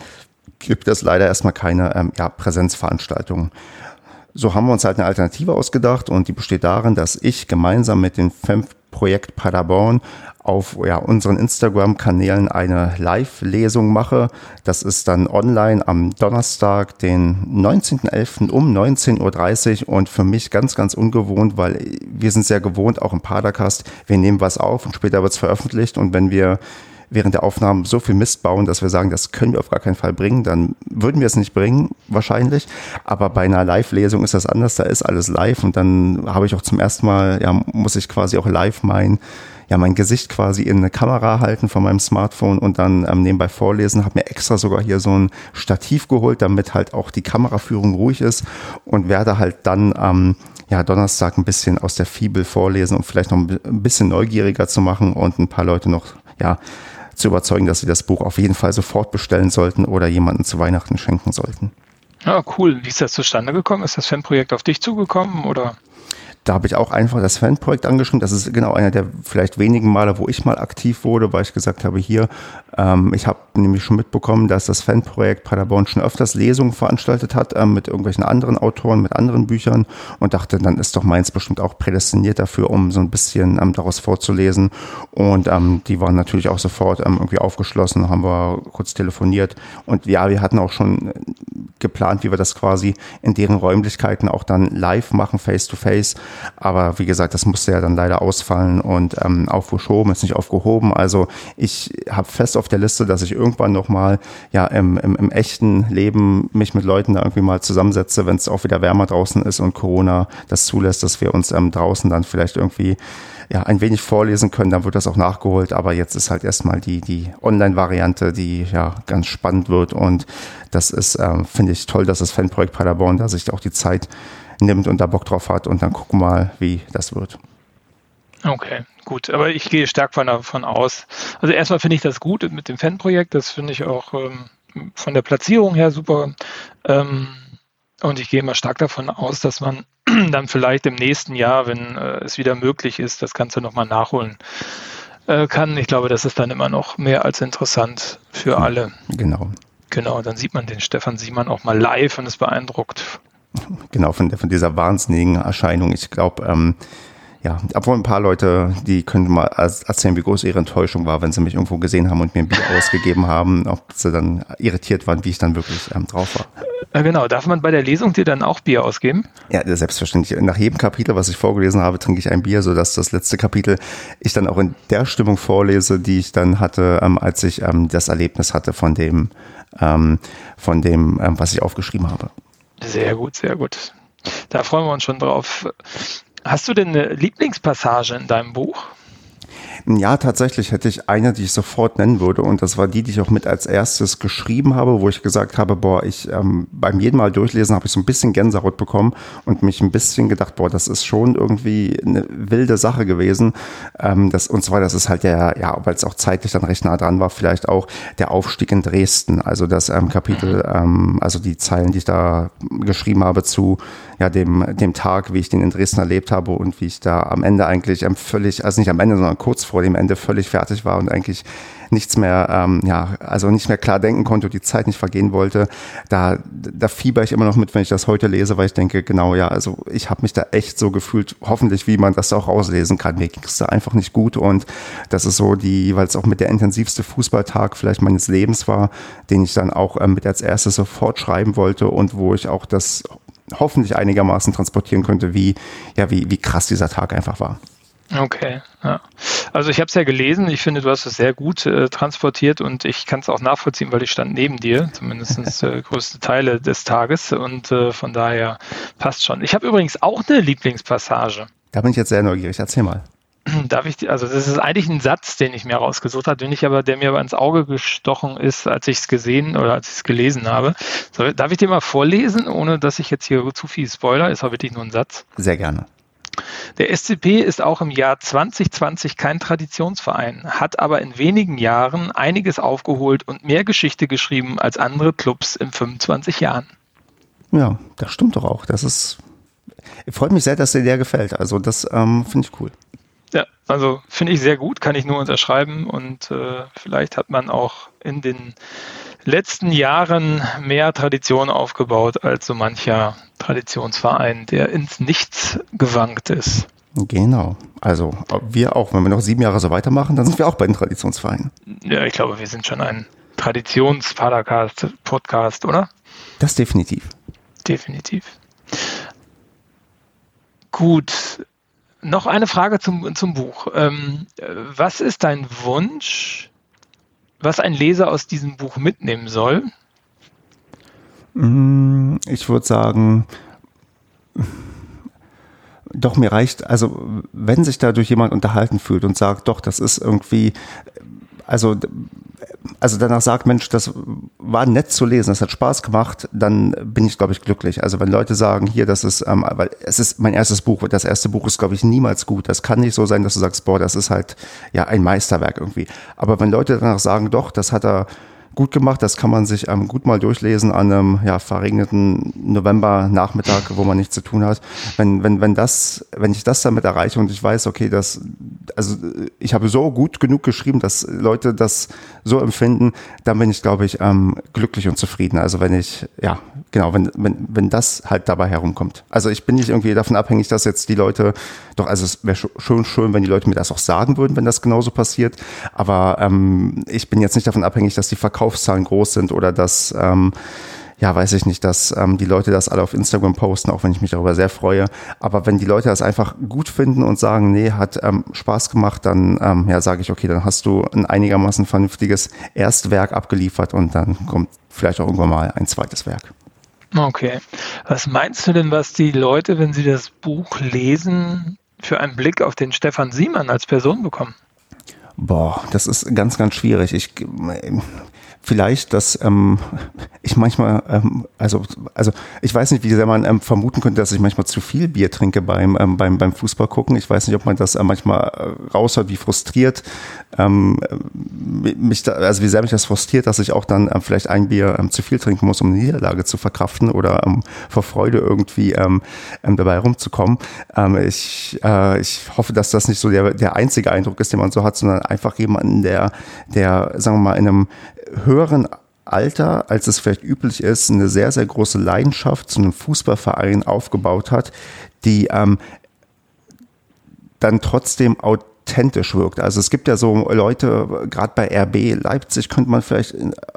gibt es leider erstmal keine ähm, ja, Präsenzveranstaltungen. So haben wir uns halt eine Alternative ausgedacht und die besteht darin, dass ich gemeinsam mit dem FEMF-Projekt Paderborn auf ja, unseren Instagram-Kanälen eine Live-Lesung mache. Das ist dann online am Donnerstag, den 19.11. um 19.30 Uhr und für mich ganz, ganz ungewohnt, weil wir sind sehr gewohnt, auch im Padercast, wir nehmen was auf und später wird es veröffentlicht und wenn wir während der Aufnahmen so viel Mist bauen, dass wir sagen, das können wir auf gar keinen Fall bringen, dann würden wir es nicht bringen, wahrscheinlich. Aber bei einer Live-Lesung ist das anders, da ist alles live und dann habe ich auch zum ersten Mal, ja, muss ich quasi auch live mein, ja, mein Gesicht quasi in eine Kamera halten von meinem Smartphone und dann ähm, nebenbei vorlesen. Habe mir extra sogar hier so ein Stativ geholt, damit halt auch die Kameraführung ruhig ist und werde halt dann am ja, Donnerstag ein bisschen aus der Fibel vorlesen, um vielleicht noch ein bisschen neugieriger zu machen und ein paar Leute noch, ja, zu überzeugen, dass sie das Buch auf jeden Fall sofort bestellen sollten oder jemanden zu Weihnachten schenken sollten. Ja, cool. Wie ist das zustande gekommen? Ist das Fanprojekt auf dich zugekommen oder? Da habe ich auch einfach das Fanprojekt angeschrieben. Das ist genau einer der vielleicht wenigen Male, wo ich mal aktiv wurde, weil ich gesagt habe, hier, ähm, ich habe nämlich schon mitbekommen, dass das Fanprojekt Paderborn schon öfters Lesungen veranstaltet hat ähm, mit irgendwelchen anderen Autoren, mit anderen Büchern und dachte, dann ist doch meins bestimmt auch prädestiniert dafür, um so ein bisschen ähm, daraus vorzulesen. Und ähm, die waren natürlich auch sofort ähm, irgendwie aufgeschlossen, haben wir kurz telefoniert. Und ja, wir hatten auch schon geplant, wie wir das quasi in deren Räumlichkeiten auch dann live machen, face to face. Aber wie gesagt, das musste ja dann leider ausfallen und ähm, aufgeschoben, ist nicht aufgehoben. Also ich habe fest auf der Liste, dass ich irgendwann nochmal ja im, im, im echten Leben mich mit Leuten da irgendwie mal zusammensetze, wenn es auch wieder wärmer draußen ist und Corona das zulässt, dass wir uns ähm, draußen dann vielleicht irgendwie ja, ein wenig vorlesen können, dann wird das auch nachgeholt. Aber jetzt ist halt erstmal die, die Online-Variante, die ja ganz spannend wird. Und das ist, ähm, finde ich, toll, dass das Fanprojekt Paderborn da sich auch die Zeit nimmt und da Bock drauf hat und dann gucken wir mal, wie das wird. Okay, gut. Aber ich gehe stark davon aus. Also erstmal finde ich das gut mit dem Fanprojekt. Das finde ich auch ähm, von der Platzierung her super. Ähm, und ich gehe mal stark davon aus, dass man [clears throat] dann vielleicht im nächsten Jahr, wenn äh, es wieder möglich ist, das Ganze nochmal nachholen äh, kann. Ich glaube, das ist dann immer noch mehr als interessant für alle. Genau. Genau, dann sieht man den Stefan Siemann auch mal live und ist beeindruckt Genau, von, von dieser wahnsinnigen Erscheinung. Ich glaube, ähm, ja, obwohl ein paar Leute, die können mal erzählen, wie groß ihre Enttäuschung war, wenn sie mich irgendwo gesehen haben und mir ein Bier [laughs] ausgegeben haben, ob sie dann irritiert waren, wie ich dann wirklich ähm, drauf war. Ja, genau, darf man bei der Lesung dir dann auch Bier ausgeben? Ja, selbstverständlich. Nach jedem Kapitel, was ich vorgelesen habe, trinke ich ein Bier, sodass das letzte Kapitel ich dann auch in der Stimmung vorlese, die ich dann hatte, ähm, als ich ähm, das Erlebnis hatte von dem, ähm, von dem, ähm, was ich aufgeschrieben habe. Sehr gut, sehr gut. Da freuen wir uns schon drauf. Hast du denn eine Lieblingspassage in deinem Buch? Ja, tatsächlich hätte ich eine, die ich sofort nennen würde. Und das war die, die ich auch mit als erstes geschrieben habe, wo ich gesagt habe, boah, ich ähm, beim jeden Mal durchlesen habe ich so ein bisschen Gänsehaut bekommen und mich ein bisschen gedacht, boah, das ist schon irgendwie eine wilde Sache gewesen. Ähm, das, und zwar, das ist halt der, ja, weil es auch zeitlich dann recht nah dran war, vielleicht auch der Aufstieg in Dresden. Also das ähm, Kapitel, ähm, also die Zeilen, die ich da geschrieben habe zu ja, dem, dem Tag, wie ich den in Dresden erlebt habe und wie ich da am Ende eigentlich ähm, völlig, also nicht am Ende, sondern kurz vor dem Ende völlig fertig war und eigentlich nichts mehr, ähm, ja, also nicht mehr klar denken konnte und die Zeit nicht vergehen wollte, da, da fieber ich immer noch mit, wenn ich das heute lese, weil ich denke, genau, ja, also ich habe mich da echt so gefühlt, hoffentlich, wie man das auch rauslesen kann. Mir ging es da einfach nicht gut und das ist so die, weil es auch mit der intensivste Fußballtag vielleicht meines Lebens war, den ich dann auch ähm, mit als erstes sofort schreiben wollte und wo ich auch das hoffentlich einigermaßen transportieren könnte, wie, ja, wie, wie krass dieser Tag einfach war. Okay, ja. Also ich habe es ja gelesen, ich finde, du hast es sehr gut äh, transportiert und ich kann es auch nachvollziehen, weil ich stand neben dir, zumindest [laughs] äh, größte Teile des Tages und äh, von daher passt schon. Ich habe übrigens auch eine Lieblingspassage. Da bin ich jetzt sehr neugierig, erzähl mal. [clears throat] Darf ich, also das ist eigentlich ein Satz, den ich mir rausgesucht habe, den ich aber, der mir aber ins Auge gestochen ist, als ich es gesehen oder als ich es gelesen habe. So, darf ich dir mal vorlesen, ohne dass ich jetzt hier zu viel Spoiler, ist aber wirklich nur ein Satz. Sehr gerne. Der SCP ist auch im Jahr 2020 kein Traditionsverein, hat aber in wenigen Jahren einiges aufgeholt und mehr Geschichte geschrieben als andere Clubs in 25 Jahren. Ja, das stimmt doch auch. Das ist, freut mich sehr, dass dir der gefällt. Also das ähm, finde ich cool. Ja, also finde ich sehr gut, kann ich nur unterschreiben und äh, vielleicht hat man auch in den letzten Jahren mehr Tradition aufgebaut als so mancher Traditionsverein, der ins Nichts gewankt ist. Genau. Also wir auch, wenn wir noch sieben Jahre so weitermachen, dann sind wir auch bei den Traditionsvereinen. Ja, ich glaube, wir sind schon ein Traditions-Podcast, oder? Das definitiv. Definitiv. Gut, noch eine Frage zum, zum Buch. Ähm, was ist dein Wunsch was ein Leser aus diesem Buch mitnehmen soll? Mm, ich würde sagen, doch mir reicht, also wenn sich dadurch jemand unterhalten fühlt und sagt, doch, das ist irgendwie, also also danach sagt, Mensch, das war nett zu lesen, das hat Spaß gemacht, dann bin ich, glaube ich, glücklich. Also wenn Leute sagen, hier, das ist, ähm, weil es ist mein erstes Buch, das erste Buch ist, glaube ich, niemals gut. Das kann nicht so sein, dass du sagst, boah, das ist halt ja ein Meisterwerk irgendwie. Aber wenn Leute danach sagen, doch, das hat er gut gemacht. Das kann man sich ähm, gut mal durchlesen an einem ja, verregneten November-Nachmittag, wo man nichts zu tun hat. Wenn, wenn, wenn, das, wenn ich das damit erreiche und ich weiß, okay, das, also ich habe so gut genug geschrieben, dass Leute das so empfinden, dann bin ich, glaube ich, ähm, glücklich und zufrieden. Also wenn ich, ja, genau, wenn, wenn, wenn das halt dabei herumkommt. Also ich bin nicht irgendwie davon abhängig, dass jetzt die Leute, doch, also es wäre schon schön, wenn die Leute mir das auch sagen würden, wenn das genauso passiert. Aber ähm, ich bin jetzt nicht davon abhängig, dass die Verkaufszahlen groß sind oder dass ähm, ja, weiß ich nicht, dass ähm, die Leute das alle auf Instagram posten, auch wenn ich mich darüber sehr freue. Aber wenn die Leute das einfach gut finden und sagen, nee, hat ähm, Spaß gemacht, dann ähm, ja, sage ich, okay, dann hast du ein einigermaßen vernünftiges Erstwerk abgeliefert und dann kommt vielleicht auch irgendwann mal ein zweites Werk. Okay. Was meinst du denn, was die Leute, wenn sie das Buch lesen, für einen Blick auf den Stefan Siemann als Person bekommen? Boah, das ist ganz, ganz schwierig. Ich, vielleicht, dass ähm, [laughs] ich manchmal, ähm, also, also ich weiß nicht, wie sehr man ähm, vermuten könnte, dass ich manchmal zu viel Bier trinke beim, ähm, beim, beim Fußball gucken. Ich weiß nicht, ob man das äh, manchmal äh, raushört, wie frustriert ähm, mich da, also wie sehr mich das frustriert, dass ich auch dann ähm, vielleicht ein Bier ähm, zu viel trinken muss, um eine Niederlage zu verkraften oder ähm, vor Freude irgendwie ähm, ähm, dabei rumzukommen. Ähm, ich, äh, ich hoffe, dass das nicht so der, der einzige Eindruck ist, den man so hat, sondern einfach jemanden, der, der, sagen wir mal, in einem höheren Alter, als es vielleicht üblich ist, eine sehr, sehr große Leidenschaft zu einem Fußballverein aufgebaut hat, die ähm, dann trotzdem authentisch wirkt. Also es gibt ja so Leute, gerade bei RB Leipzig könnte man vielleicht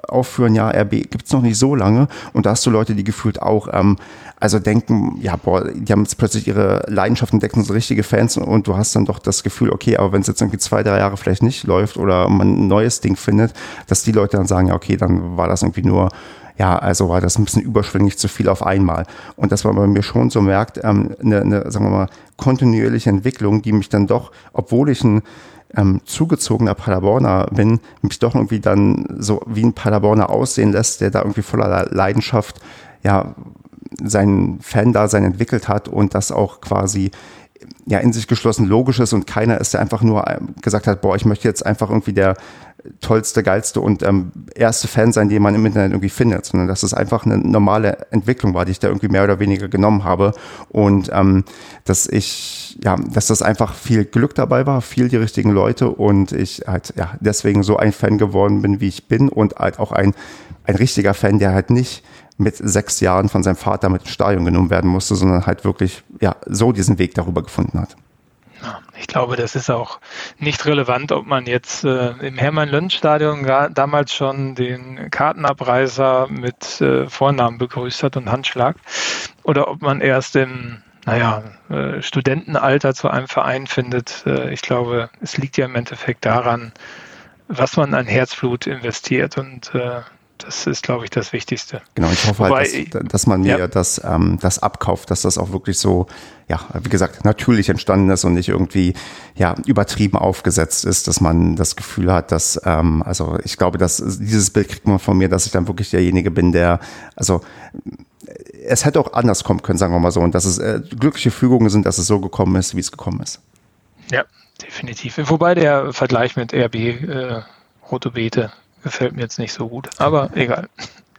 aufführen, ja, RB gibt es noch nicht so lange und da hast du Leute, die gefühlt auch ähm, also denken, ja, boah, die haben jetzt plötzlich ihre Leidenschaften entdeckt und so richtige Fans und du hast dann doch das Gefühl, okay, aber wenn es jetzt irgendwie zwei, drei Jahre vielleicht nicht läuft oder man ein neues Ding findet, dass die Leute dann sagen, ja, okay, dann war das irgendwie nur ja, also war das ein bisschen überschwänglich zu viel auf einmal. Und dass man bei mir schon so merkt, ähm, eine, eine, sagen wir mal, kontinuierliche Entwicklung, die mich dann doch, obwohl ich ein ähm, zugezogener Paderborner bin, mich doch irgendwie dann so wie ein Paderborner aussehen lässt, der da irgendwie voller Leidenschaft ja sein Fan-Dasein entwickelt hat und das auch quasi ja in sich geschlossen logisch ist und keiner ist, der einfach nur ähm, gesagt hat, boah, ich möchte jetzt einfach irgendwie der tollste, geilste und ähm, erste Fan sein, den man im Internet irgendwie findet, sondern dass es einfach eine normale Entwicklung war, die ich da irgendwie mehr oder weniger genommen habe und ähm, dass ich, ja, dass das einfach viel Glück dabei war, viel die richtigen Leute und ich halt, ja, deswegen so ein Fan geworden bin, wie ich bin und halt auch ein, ein richtiger Fan, der halt nicht mit sechs Jahren von seinem Vater mit ins Stadion genommen werden musste, sondern halt wirklich ja so diesen Weg darüber gefunden hat. Ich glaube, das ist auch nicht relevant, ob man jetzt äh, im Hermann-Löns-Stadion damals schon den Kartenabreißer mit äh, Vornamen begrüßt hat und Handschlag oder ob man erst im naja, äh, Studentenalter zu einem Verein findet. Äh, ich glaube, es liegt ja im Endeffekt daran, was man an Herzblut investiert und äh, das ist, glaube ich, das Wichtigste. Genau, ich hoffe halt, Wobei, halt, dass, dass, man mir ja. das, ähm, das abkauft, dass das auch wirklich so, ja, wie gesagt, natürlich entstanden ist und nicht irgendwie ja, übertrieben aufgesetzt ist, dass man das Gefühl hat, dass, ähm, also ich glaube, dass dieses Bild kriegt man von mir, dass ich dann wirklich derjenige bin, der, also es hätte auch anders kommen können, sagen wir mal so, und dass es äh, glückliche Fügungen sind, dass es so gekommen ist, wie es gekommen ist. Ja, definitiv. Wobei der Vergleich mit RB äh, Rote Beete gefällt mir jetzt nicht so gut, aber egal.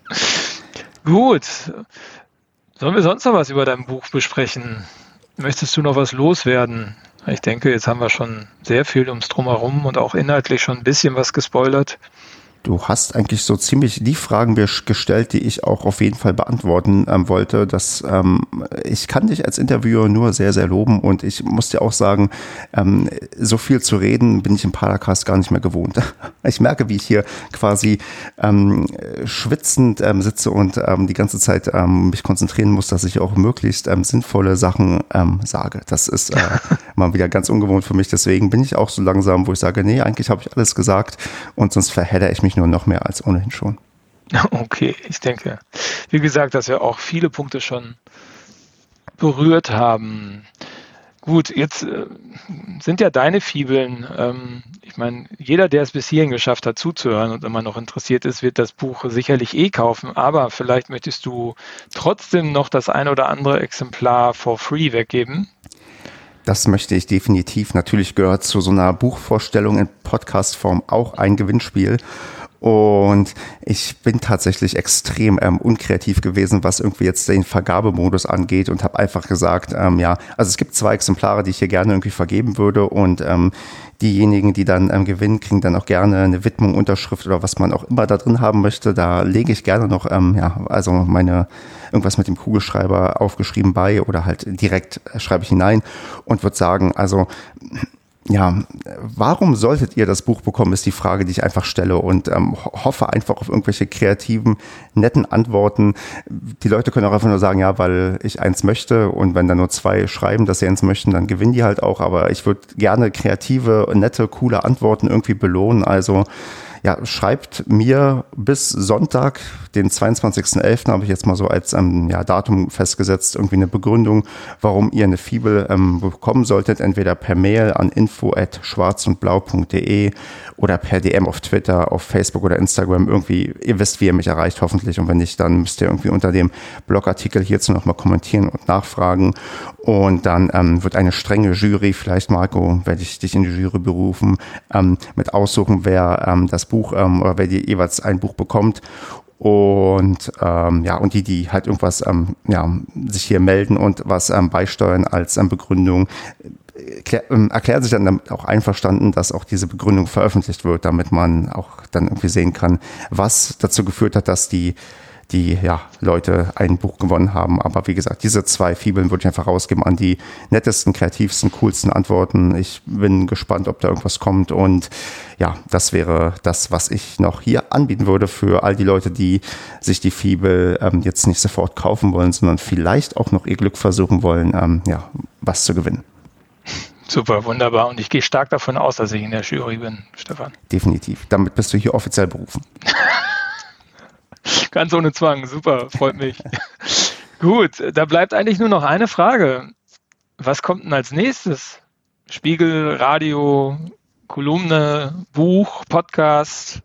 [laughs] gut. Sollen wir sonst noch was über dein Buch besprechen? Möchtest du noch was loswerden? Ich denke, jetzt haben wir schon sehr viel ums Drumherum und auch inhaltlich schon ein bisschen was gespoilert. Du hast eigentlich so ziemlich die Fragen gestellt, die ich auch auf jeden Fall beantworten ähm, wollte. Dass, ähm, ich kann dich als Interviewer nur sehr, sehr loben und ich muss dir auch sagen, ähm, so viel zu reden bin ich im Paracast gar nicht mehr gewohnt. [laughs] Ich merke, wie ich hier quasi ähm, schwitzend ähm, sitze und ähm, die ganze Zeit mich konzentrieren muss, dass ich auch möglichst sinnvolle Sachen sage. Das ist äh, [laughs] mal wieder ganz ungewohnt für mich. Deswegen bin ich auch so langsam, wo ich sage, nee, eigentlich habe ich alles gesagt und sonst verhedder ich mich mich nur noch mehr als ohnehin schon. [laughs] Okay, ich denke, wie gesagt, dass wir auch viele Punkte schon berührt haben. Gut, jetzt äh, sind ja deine Fibeln, ähm, ich meine, jeder, der es bis hierhin geschafft hat zuzuhören und immer noch interessiert ist, wird das Buch sicherlich eh kaufen, aber vielleicht möchtest du trotzdem noch das ein oder andere Exemplar for free weggeben. Das möchte ich definitiv. Natürlich gehört zu so einer Buchvorstellung in Podcastform auch ein Gewinnspiel. Und ich bin tatsächlich extrem ähm, unkreativ gewesen, was irgendwie jetzt den Vergabemodus angeht und habe einfach gesagt, ähm, ja, also es gibt zwei Exemplare, die ich hier gerne irgendwie vergeben würde und ähm, diejenigen, die dann ähm, gewinnen, kriegen dann auch gerne eine Widmung, Unterschrift oder was man auch immer da drin haben möchte. Da lege ich gerne noch, ähm, ja, also meine irgendwas mit dem Kugelschreiber aufgeschrieben bei oder halt direkt schreibe ich hinein und würde sagen, also ja, warum solltet ihr das Buch bekommen, ist die Frage, die ich einfach stelle und ähm, hoffe einfach auf irgendwelche kreativen, netten Antworten. Die Leute können auch einfach nur sagen, ja, weil ich eins möchte und wenn dann nur zwei schreiben, dass sie eins möchten, dann gewinnen die halt auch. Aber ich würde gerne kreative, nette, coole Antworten irgendwie belohnen. Also ja, schreibt mir bis Sonntag, den 22.11. habe ich jetzt mal so als ähm, ja, Datum festgesetzt, irgendwie eine Begründung, warum ihr eine Fibel ähm, bekommen solltet, entweder per Mail an info@schwarzundblau.de oder per DM auf Twitter, auf Facebook oder Instagram. Irgendwie, ihr wisst, wie ihr mich erreicht, hoffentlich. Und wenn nicht, dann müsst ihr irgendwie unter dem Blogartikel hierzu nochmal kommentieren und nachfragen. Und dann ähm, wird eine strenge Jury, vielleicht Marco, werde ich dich in die Jury berufen, ähm, mit aussuchen, wer ähm, das Buch ähm, oder wer die jeweils ein Buch bekommt. Und ähm, ja und die die halt irgendwas ähm, ja sich hier melden und was ähm, beisteuern als ähm, Begründung ähm, erklärt sich dann auch einverstanden, dass auch diese Begründung veröffentlicht wird, damit man auch dann irgendwie sehen kann, was dazu geführt hat, dass die die ja, Leute ein Buch gewonnen haben. Aber wie gesagt, diese zwei Fibeln würde ich einfach rausgeben an die nettesten, kreativsten, coolsten Antworten. Ich bin gespannt, ob da irgendwas kommt. Und ja, das wäre das, was ich noch hier anbieten würde für all die Leute, die sich die Fibel ähm, jetzt nicht sofort kaufen wollen, sondern vielleicht auch noch ihr Glück versuchen wollen, ähm, ja, was zu gewinnen. Super, wunderbar. Und ich gehe stark davon aus, dass ich in der Jury bin, Stefan. Definitiv. Damit bist du hier offiziell berufen. [laughs] [laughs] Ganz ohne Zwang. Super, freut mich. [laughs] Gut, da bleibt eigentlich nur noch eine Frage. Was kommt denn als nächstes? Spiegel, Radio, Kolumne, Buch, Podcast?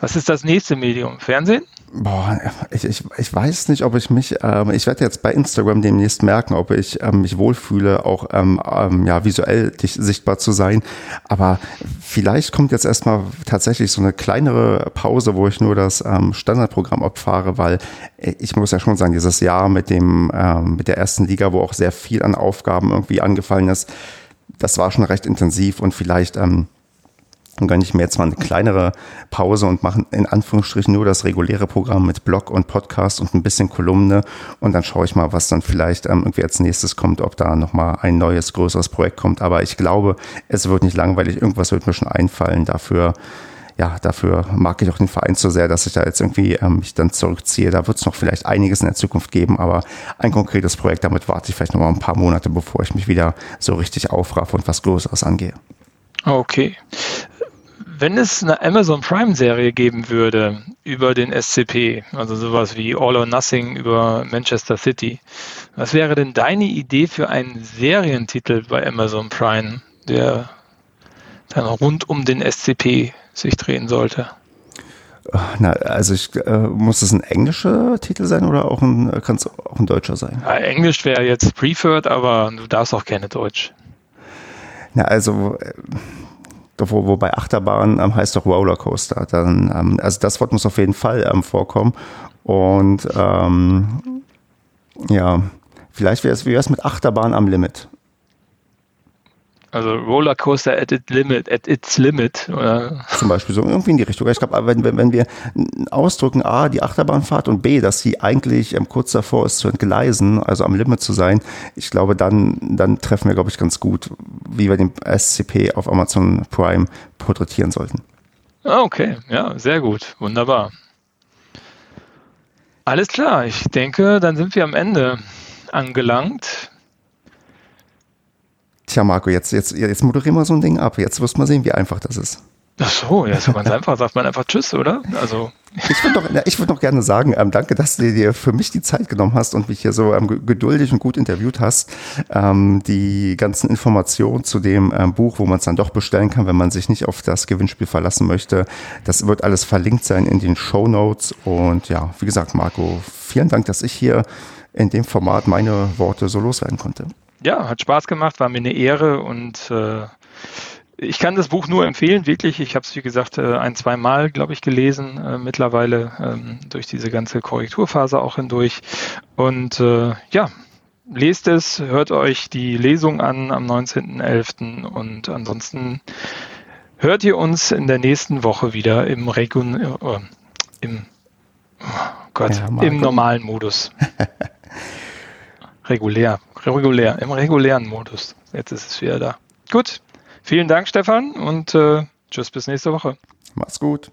Was ist das nächste Medium? Fernsehen? Boah, ich, ich, ich weiß nicht, ob ich mich, ähm, ich werde jetzt bei Instagram demnächst merken, ob ich ähm, mich wohlfühle, auch ähm, ähm, ja, visuell sichtbar zu sein. Aber vielleicht kommt jetzt erstmal tatsächlich so eine kleinere Pause, wo ich nur das ähm, Standardprogramm abfahre, weil ich muss ja schon sagen, dieses Jahr mit dem, ähm, mit der ersten Liga, wo auch sehr viel an Aufgaben irgendwie angefallen ist, das war schon recht intensiv und vielleicht ähm, dann gönne ich mir jetzt mal eine kleinere Pause und mache in Anführungsstrichen nur das reguläre Programm mit Blog und Podcast und ein bisschen Kolumne und dann schaue ich mal, was dann vielleicht ähm, irgendwie als nächstes kommt, ob da nochmal ein neues, größeres Projekt kommt. Aber ich glaube, es wird nicht langweilig, irgendwas wird mir schon einfallen dafür. Ja, dafür mag ich auch den Verein so sehr, dass ich da jetzt irgendwie ähm, mich dann zurückziehe. Da wird es noch vielleicht einiges in der Zukunft geben, aber ein konkretes Projekt, damit warte ich vielleicht noch mal ein paar Monate, bevor ich mich wieder so richtig aufraffe und was Größeres angehe. Okay wenn es eine Amazon Prime-Serie geben würde über den SCP, also sowas wie All or Nothing über Manchester City, was wäre denn deine Idee für einen Serientitel bei Amazon Prime, der dann rund um den SCP sich drehen sollte? Na, also ich, äh, muss es ein englischer Titel sein oder auch ein, kann es auch ein deutscher sein? Ja, Englisch wäre jetzt preferred, aber du darfst auch gerne Deutsch. Na, also äh, wo, wobei Achterbahn ähm, heißt doch Rollercoaster. Dann, ähm, also das Wort muss auf jeden Fall ähm, vorkommen. Und ähm, ja, vielleicht wäre es mit Achterbahn am Limit. Also Rollercoaster at its limit, at its limit. Oder? Zum Beispiel so irgendwie in die Richtung. Ich glaube, wenn, wenn wir ausdrücken, A, die Achterbahnfahrt und B, dass sie eigentlich ähm, kurz davor ist zu entgleisen, also am Limit zu sein, ich glaube, dann, dann treffen wir, glaube ich, ganz gut, wie wir den SCP auf Amazon Prime porträtieren sollten. Ah, okay, ja, sehr gut, wunderbar. Alles klar, ich denke, dann sind wir am Ende angelangt. Tja, Marco, jetzt, jetzt, jetzt moderieren wir so ein Ding ab. Jetzt wirst du mal sehen, wie einfach das ist. Ach so, ja, so ganz einfach. Sagt man einfach Tschüss, oder? Also. Ich würde noch, ich würd noch gerne sagen, ähm, danke, dass du dir für mich die Zeit genommen hast und mich hier so ähm, geduldig und gut interviewt hast. Ähm, die ganzen Informationen zu dem ähm, Buch, wo man es dann doch bestellen kann, wenn man sich nicht auf das Gewinnspiel verlassen möchte, das wird alles verlinkt sein in den Show Notes. Und ja, wie gesagt, Marco, vielen Dank, dass ich hier in dem Format meine Worte so loswerden konnte. Ja, hat Spaß gemacht, war mir eine Ehre und äh ich kann das Buch nur empfehlen, wirklich. Ich habe es, wie gesagt, äh, ein, zwei Mal, glaube ich, gelesen, äh, mittlerweile ähm, durch diese ganze Korrekturphase auch hindurch. Und äh, ja, lest es, hört euch die Lesung an am 19.11. und ansonsten hört ihr uns in der nächsten Woche wieder im Regun äh, im oh Gott, ja, im normalen Modus. [laughs] regulär, regulär, im regulären Modus. Jetzt ist es wieder da. Gut, vielen Dank, Stefan, und äh, tschüss bis nächste Woche. Mach's gut.